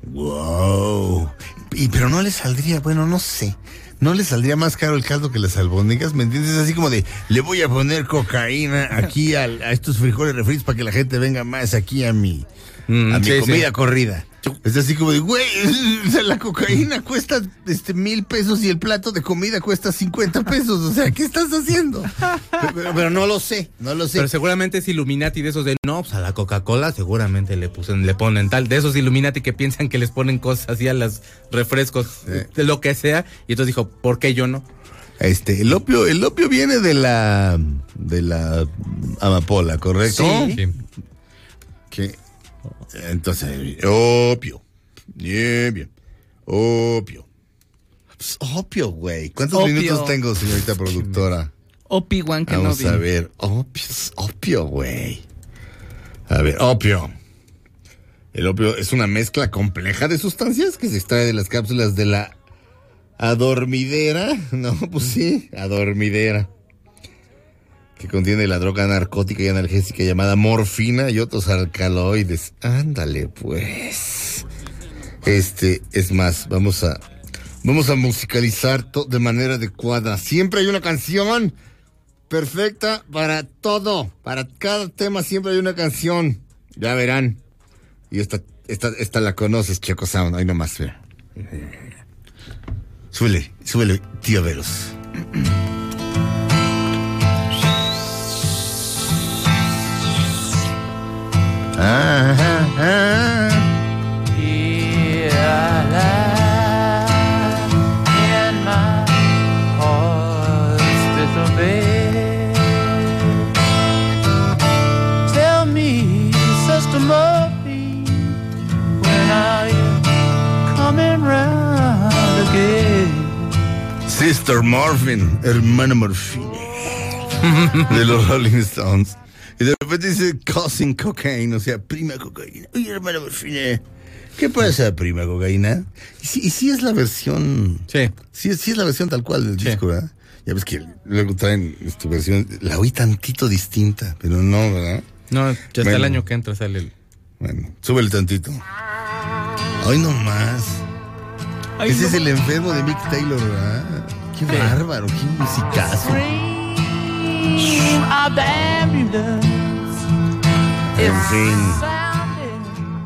Wow. Y pero no le saldría, bueno, no sé. No le saldría más caro el caldo que las albóndigas, ¿me entiendes? Así como de, le voy a poner cocaína aquí al- a estos frijoles refritos para que la gente venga más aquí a mi, a mi Mm, sí, comida sí. corrida. Es así como de, güey, o sea, la cocaína cuesta este mil pesos y el plato de comida cuesta 50 pesos. O sea, ¿qué estás haciendo? Pero, pero no lo sé, no lo sé. Pero seguramente es Illuminati de esos de no, pues a la Coca-Cola seguramente le pusen, le ponen tal, de esos Illuminati que piensan que les ponen cosas así a los refrescos, de lo que sea, y entonces dijo, ¿por qué yo no? Este, el opio, el opio viene de la de la amapola, ¿correcto? Sí. Entonces opio. Bien, bien. Opio. Pues, opio, güey. ¿Cuántos Opio. minutos tengo, señorita productora? Obi-Wan que Vamos no a ver. Opio, opio, güey. A ver, opio. El opio es una mezcla compleja de sustancias que se extrae de las cápsulas de la adormidera. No, pues sí, adormidera. Que contiene la droga narcótica y analgésica llamada morfina y otros alcaloides. Ándale, pues. Este, es más, vamos a. Vamos a musicalizar de manera adecuada. Siempre hay una canción perfecta para todo. Para cada tema siempre hay una canción. Ya verán. Y esta, esta, esta la conoces, Choco Sound. Ahí nomás, mira. Súbele, súbele, tío Veros. Sister Morphin, hermano Morphine. de los Rolling Stones. Y de repente dice cousin cocaine, o sea, prima cocaína. Oye, hermano Morphine, ¿qué pasa, prima cocaína? Y si, y si es la versión. Sí. Sí, es- sí es la versión tal cual del disco, ¿verdad? Ya ves que luego traen esta versión. La oí tantito distinta, pero no, ¿verdad? No, ya Bueno. el año que entra sale el... Bueno, súbele tantito. Hoy no más. Ay, Ese no es el enfermo de Mick Taylor, ¿verdad? Qué Sí. bárbaro, qué musicazo. En fin.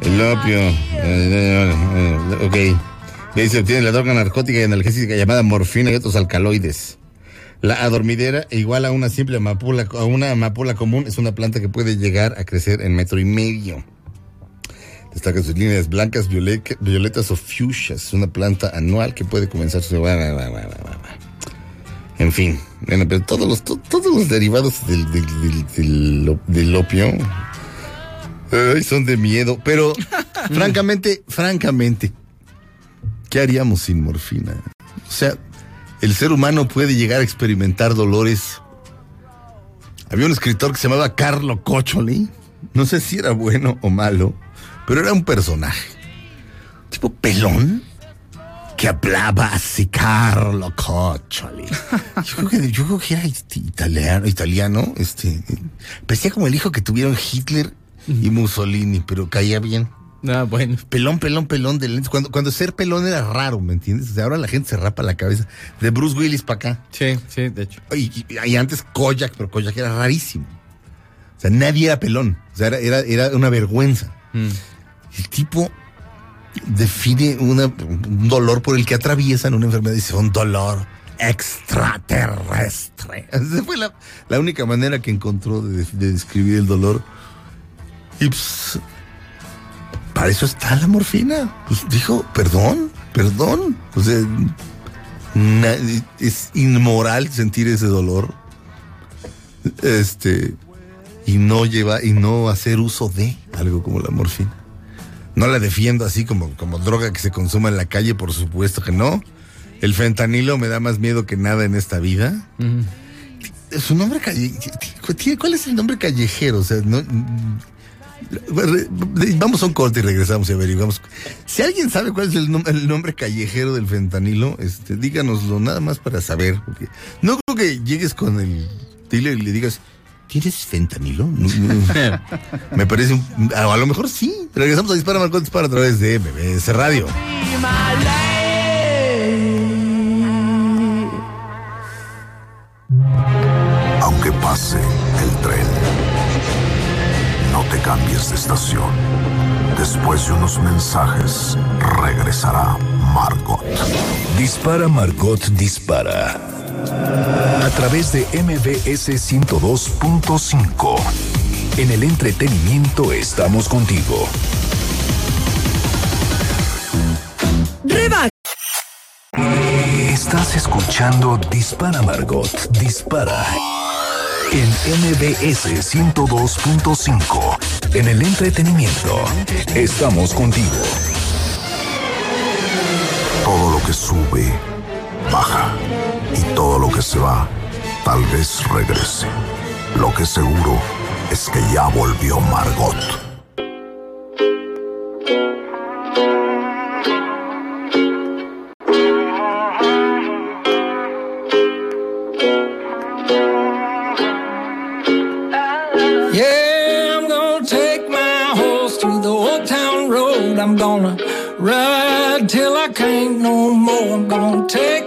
El opio. eh, eh, ok. Se obtiene la droga narcótica y analgésica llamada morfina y otros alcaloides. La adormidera, igual a una simple amapola, una común, es una planta que puede llegar a crecer en metro y medio. Destacan sus líneas blancas, viole- violetas o fuchsias. Es una planta anual que puede comenzar su... En fin, bueno, pero todos los, to- todos los derivados del, del, del- del op- del opio ay, son de miedo. Pero, francamente, francamente, ¿qué haríamos sin morfina? O sea, el ser humano puede llegar a experimentar dolores. Había un escritor que se llamaba Carlo Cocholi. No sé si era bueno o malo, pero era un personaje. Tipo pelón que hablaba así Carlo Cocholi. Yo creo que, yo creo que era italiano, italiano, este, parecía como el hijo que tuvieron Hitler y Mussolini, pero caía bien. Ah, bueno. Pelón, pelón, pelón de lentes. Cuando, cuando ser pelón era raro, ¿me entiendes? O sea, ahora la gente se rapa la cabeza. De Bruce Willis para acá. Sí, sí, de hecho. Y, y- y antes Koyak, pero Koyak era rarísimo. O sea, nadie era pelón. O sea, era, era, era una vergüenza. El tipo define un dolor por el que atraviesan una enfermedad. Dice, un dolor extraterrestre. Esa fue la, única manera que encontró de, de describir el dolor. Y pues, para eso está la morfina. Pues dijo, perdón, perdón. Es inmoral sentir ese dolor. Este, y no lleva, y no hacer uso de algo como la morfina. No la defiendo así como, como droga que se consuma en la calle, por supuesto que no. El fentanilo me da más miedo que nada en esta vida. Su nombre calle, ¿cuál es el nombre callejero? O sea, no, vamos a un corte y regresamos y averiguamos. Si alguien sabe cuál es el, nom- el nombre callejero del fentanilo, este, díganoslo nada más para saber. Porque no creo que llegues con el dealer y le digas, ¿tienes fentanilo? Me parece un, a, a lo mejor sí. Regresamos a Dispara Marcón Dispara a través de MBS Radio. Aunque pase el tren, no te cambies de estación. Después de unos mensajes, regresará Margot. Dispara Margot Dispara. A través de MBS 102.5. En el entretenimiento estamos contigo. Reback. Estás escuchando Dispara Margot Dispara. En MBS 102.5. En el entretenimiento estamos contigo. Todo lo que sube, baja. Y todo lo que se va, tal vez regrese. Lo que seguro es que ya volvió Margot. Yeah, I'm gonna take my horse to the old town road. I'm gonna ride till I can't no more. I'm gonna take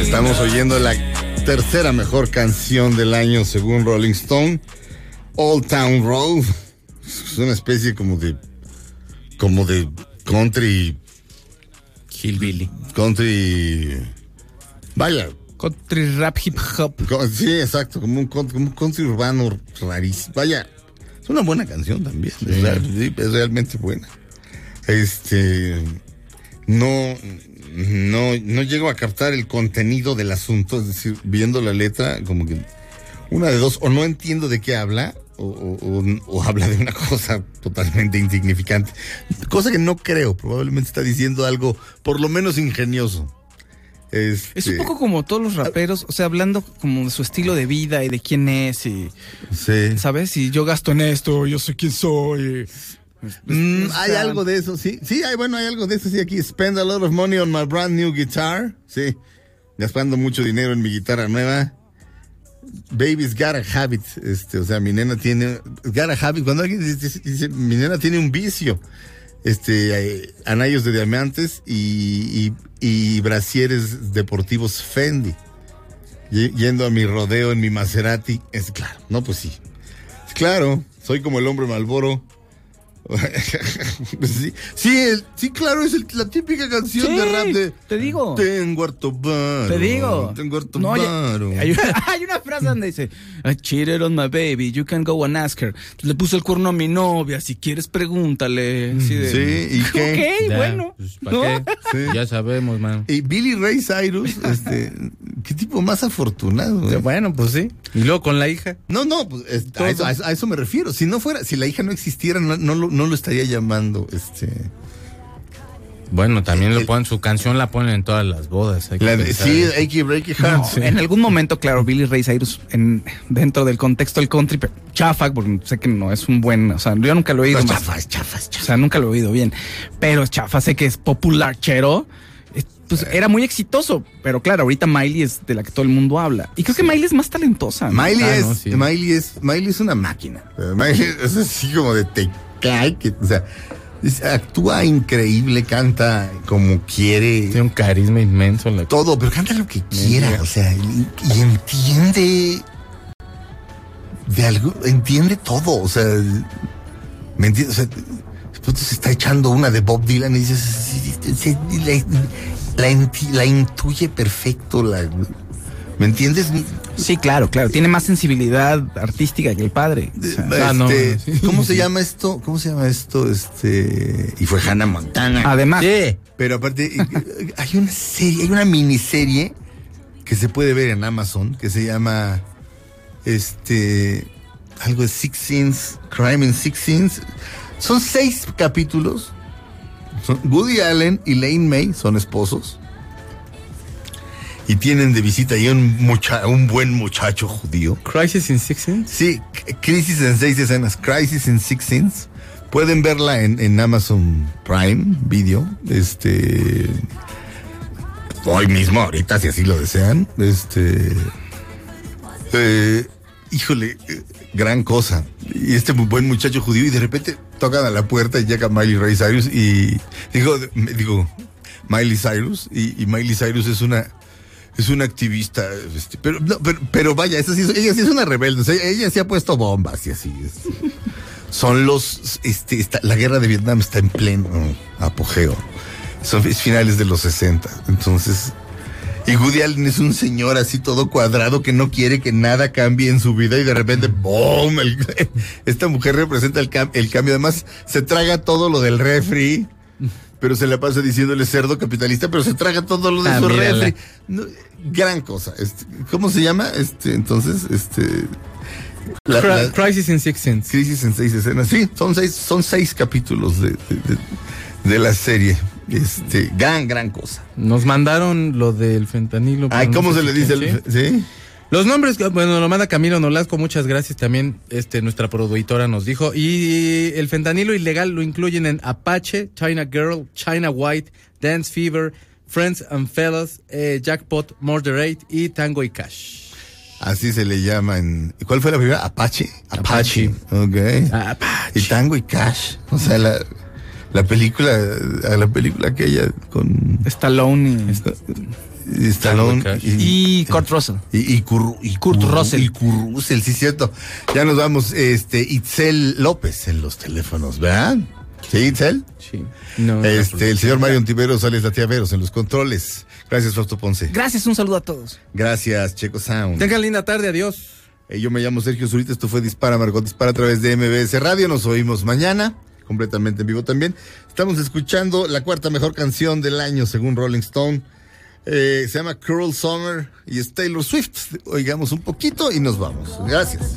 Estamos oyendo la tercera mejor canción del año según Rolling Stone, Old Town Road. Es una especie como de como de country hillbilly. Country vaya, country rap hip hop. Sí, exacto, como un, country- como un country urbano rarísimo. Vaya, es una buena canción también, es realmente buena. Este no no no llego a captar el contenido del asunto, es decir, viendo la letra como que una de dos o no entiendo de qué habla o, o- o- o habla de una cosa totalmente insignificante, cosa que no creo, probablemente está diciendo algo por lo menos ingenioso. Es Este, un poco como todos los raperos, o sea, hablando como de su estilo de vida y de quién es y... ¿Sabes? Y yo gasto en esto, yo sé quién soy. Mm, O hay algo de eso, sí. Sí, hay, bueno, hay algo de eso, sí, aquí. Spend a lot of money on my brand new guitar. Sí. Gastando mucho dinero en mi guitarra nueva. Baby's got a habit. Este, o sea, mi nena tiene. Got a habit. Cuando alguien dice, dice, mi nena tiene un vicio. Este, eh, anillos de diamantes y, y, y brasieres deportivos Fendi. Y- Yendo a mi rodeo en mi Maserati. Es claro, no, pues sí. Claro, soy como el hombre Malboro. sí, sí, el- sí, claro, es el- la típica canción Sí, de rap de. te digo. Tengo harto varo. Te digo. Tengo harto No, varo. hay, una, hay una frase donde dice, I cheated on my baby, you can go and ask her. Le puse el cuerno a mi novia, si quieres pregúntale. Así de, Sí, ¿y qué? Ok, Ya, bueno. pues, ¿para ¿no? qué? Ya sabemos, man. Y Billy Ray Cyrus, este, qué tipo más afortunado. ¿eh? Bueno, pues sí. Y luego con la hija. No, no, pues es- a, eso, a eso- a eso me refiero. Si no fuera, si la hija no existiera, no, no, lo, no lo estaría llamando, este. Bueno, también lo ponen, su canción la ponen en todas las bodas. hay que La de- sí, eso. Achy Breaky No, Heart. sí. En algún momento, claro, Billy Ray Cyrus, en, dentro del contexto del country, pero chafa, porque sé que no es un buen, o sea, yo nunca lo he oído. No, más. chafa, es chafa, es chafa. O sea, nunca lo he oído bien. Pero es chafa, sé que es popular, chero. Es- Pues era muy exitoso, pero claro, ahorita Miley es de la que todo el mundo habla. Y creo que Miley es más talentosa. ¿no? Miley, Ah, es, no, sí. Miley es Miley es una máquina. Eh, Miley es así como de te cae que, o sea, actúa increíble, canta como quiere. Tiene un carisma inmenso. La... Todo, pero canta lo que quiera, o sea, y, y entiende de algo, entiende todo, o sea, ¿me entiendes? O sea, se está echando una de Bob Dylan y dices, la, la la intuye perfecto, la, ¿me entiendes? Sí, claro, claro. Tiene más sensibilidad artística que el padre. O sea, Este, ¿Cómo se llama esto? ¿Cómo se llama esto? Este, y fue Hannah Montana. Además. Pero aparte, eh, hay una serie, hay una miniserie que se puede ver en Amazon que se llama este algo de Six Sins, Crime in Six Sins. Son seis capítulos. Son- Woody Allen y Lane May son esposos. Y tienen de visita ahí un, mucha, un buen muchacho judío. Crisis in Six Sense. Sí, Crisis en seis escenas. Crisis in Six Scenes. Pueden verla en, en Amazon Prime Video. Este. Hoy mismo, ahorita, si así lo desean. Este. eh, híjole, eh, gran cosa. Y este buen muchacho judío, y de repente tocan a la puerta y llega Miley Ray Cyrus y. Digo, digo, Miley Cyrus. Y, y Miley Cyrus es una. Es una activista, este, pero, pero, vaya, esa ella sí es una rebelde, o sea, ella sí ha puesto bombas y así. Son los, este, está- la guerra de Vietnam está en pleno apogeo. Son es finales de los 60, entonces, y Woody Allen es un señor así todo cuadrado que no quiere que nada cambie en su vida y de repente, ¡boom! Esta mujer representa el, el cambio, además se traga todo lo del refri. Pero se la pasa diciéndole cerdo capitalista, pero se traga todo lo de Ah, su refri. No, gran cosa. Este, ¿Cómo se llama? Este, entonces, este. la- Cri- la- Crisis in Six Sense. Crisis en seis escenas. Sí, son seis, son seis capítulos de, de- de- de la serie. Este, gran, gran cosa. Nos mandaron lo del fentanilo. Ay, no ¿cómo se le dice? El, ¿sí? Los nombres, bueno, lo manda Camilo Nolasco, muchas gracias también, este, nuestra productora nos dijo. Y el fentanilo ilegal lo incluyen en Apache, China Girl, China White, Dance Fever, Friends and Fellas, eh, Jackpot, Murderate y Tango y Cash. Así se le llama en. ¿y ¿Cuál fue la primera? Apache. Apache. Ok. Apache. Y Tango y Cash. O sea, la, la película, la película aquella con Stallone y Stallone y Kurt Russell. Y, y, Curru- y Kurt Russell. Y Kurt Russell, sí, cierto. Ya nos vamos, este, Itzel López en los teléfonos, ¿verdad? Sí, Itzel. Sí. No, Este, el señor Mario Ontiveros, Alex Latiaveros en los controles. Gracias, Fausto Ponce. Gracias, un saludo a todos. Gracias, Checo Sound. Tengan linda tarde, adiós. Eh, yo me llamo Sergio Zurita, esto fue Dispara, Margot Dispara a través de MBS Radio. Nos oímos mañana, completamente en vivo también. Estamos escuchando la cuarta mejor canción del año, según Rolling Stone. Eh, se llama Cruel Summer y es Taylor Swift. Oigamos un poquito y nos vamos. Gracias.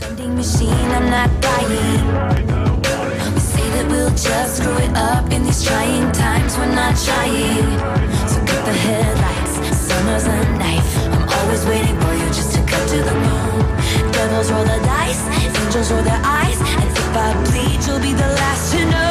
Devils roll the dice, angels roll their eyes, and if I bleed, you'll be the last to know.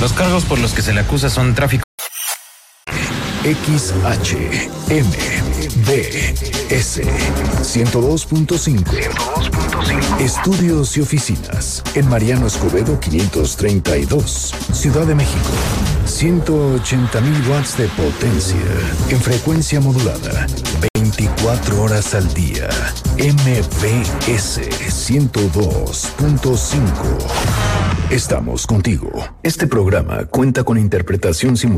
Los cargos por los que se le acusa son tráfico. XHMBS 102.5 Estudios y oficinas en Mariano Escobedo 532, Ciudad de México. 180 mil watts de potencia en frecuencia modulada. 24 horas al día. MBS 102.5. Estamos contigo. Este programa cuenta con interpretación simultánea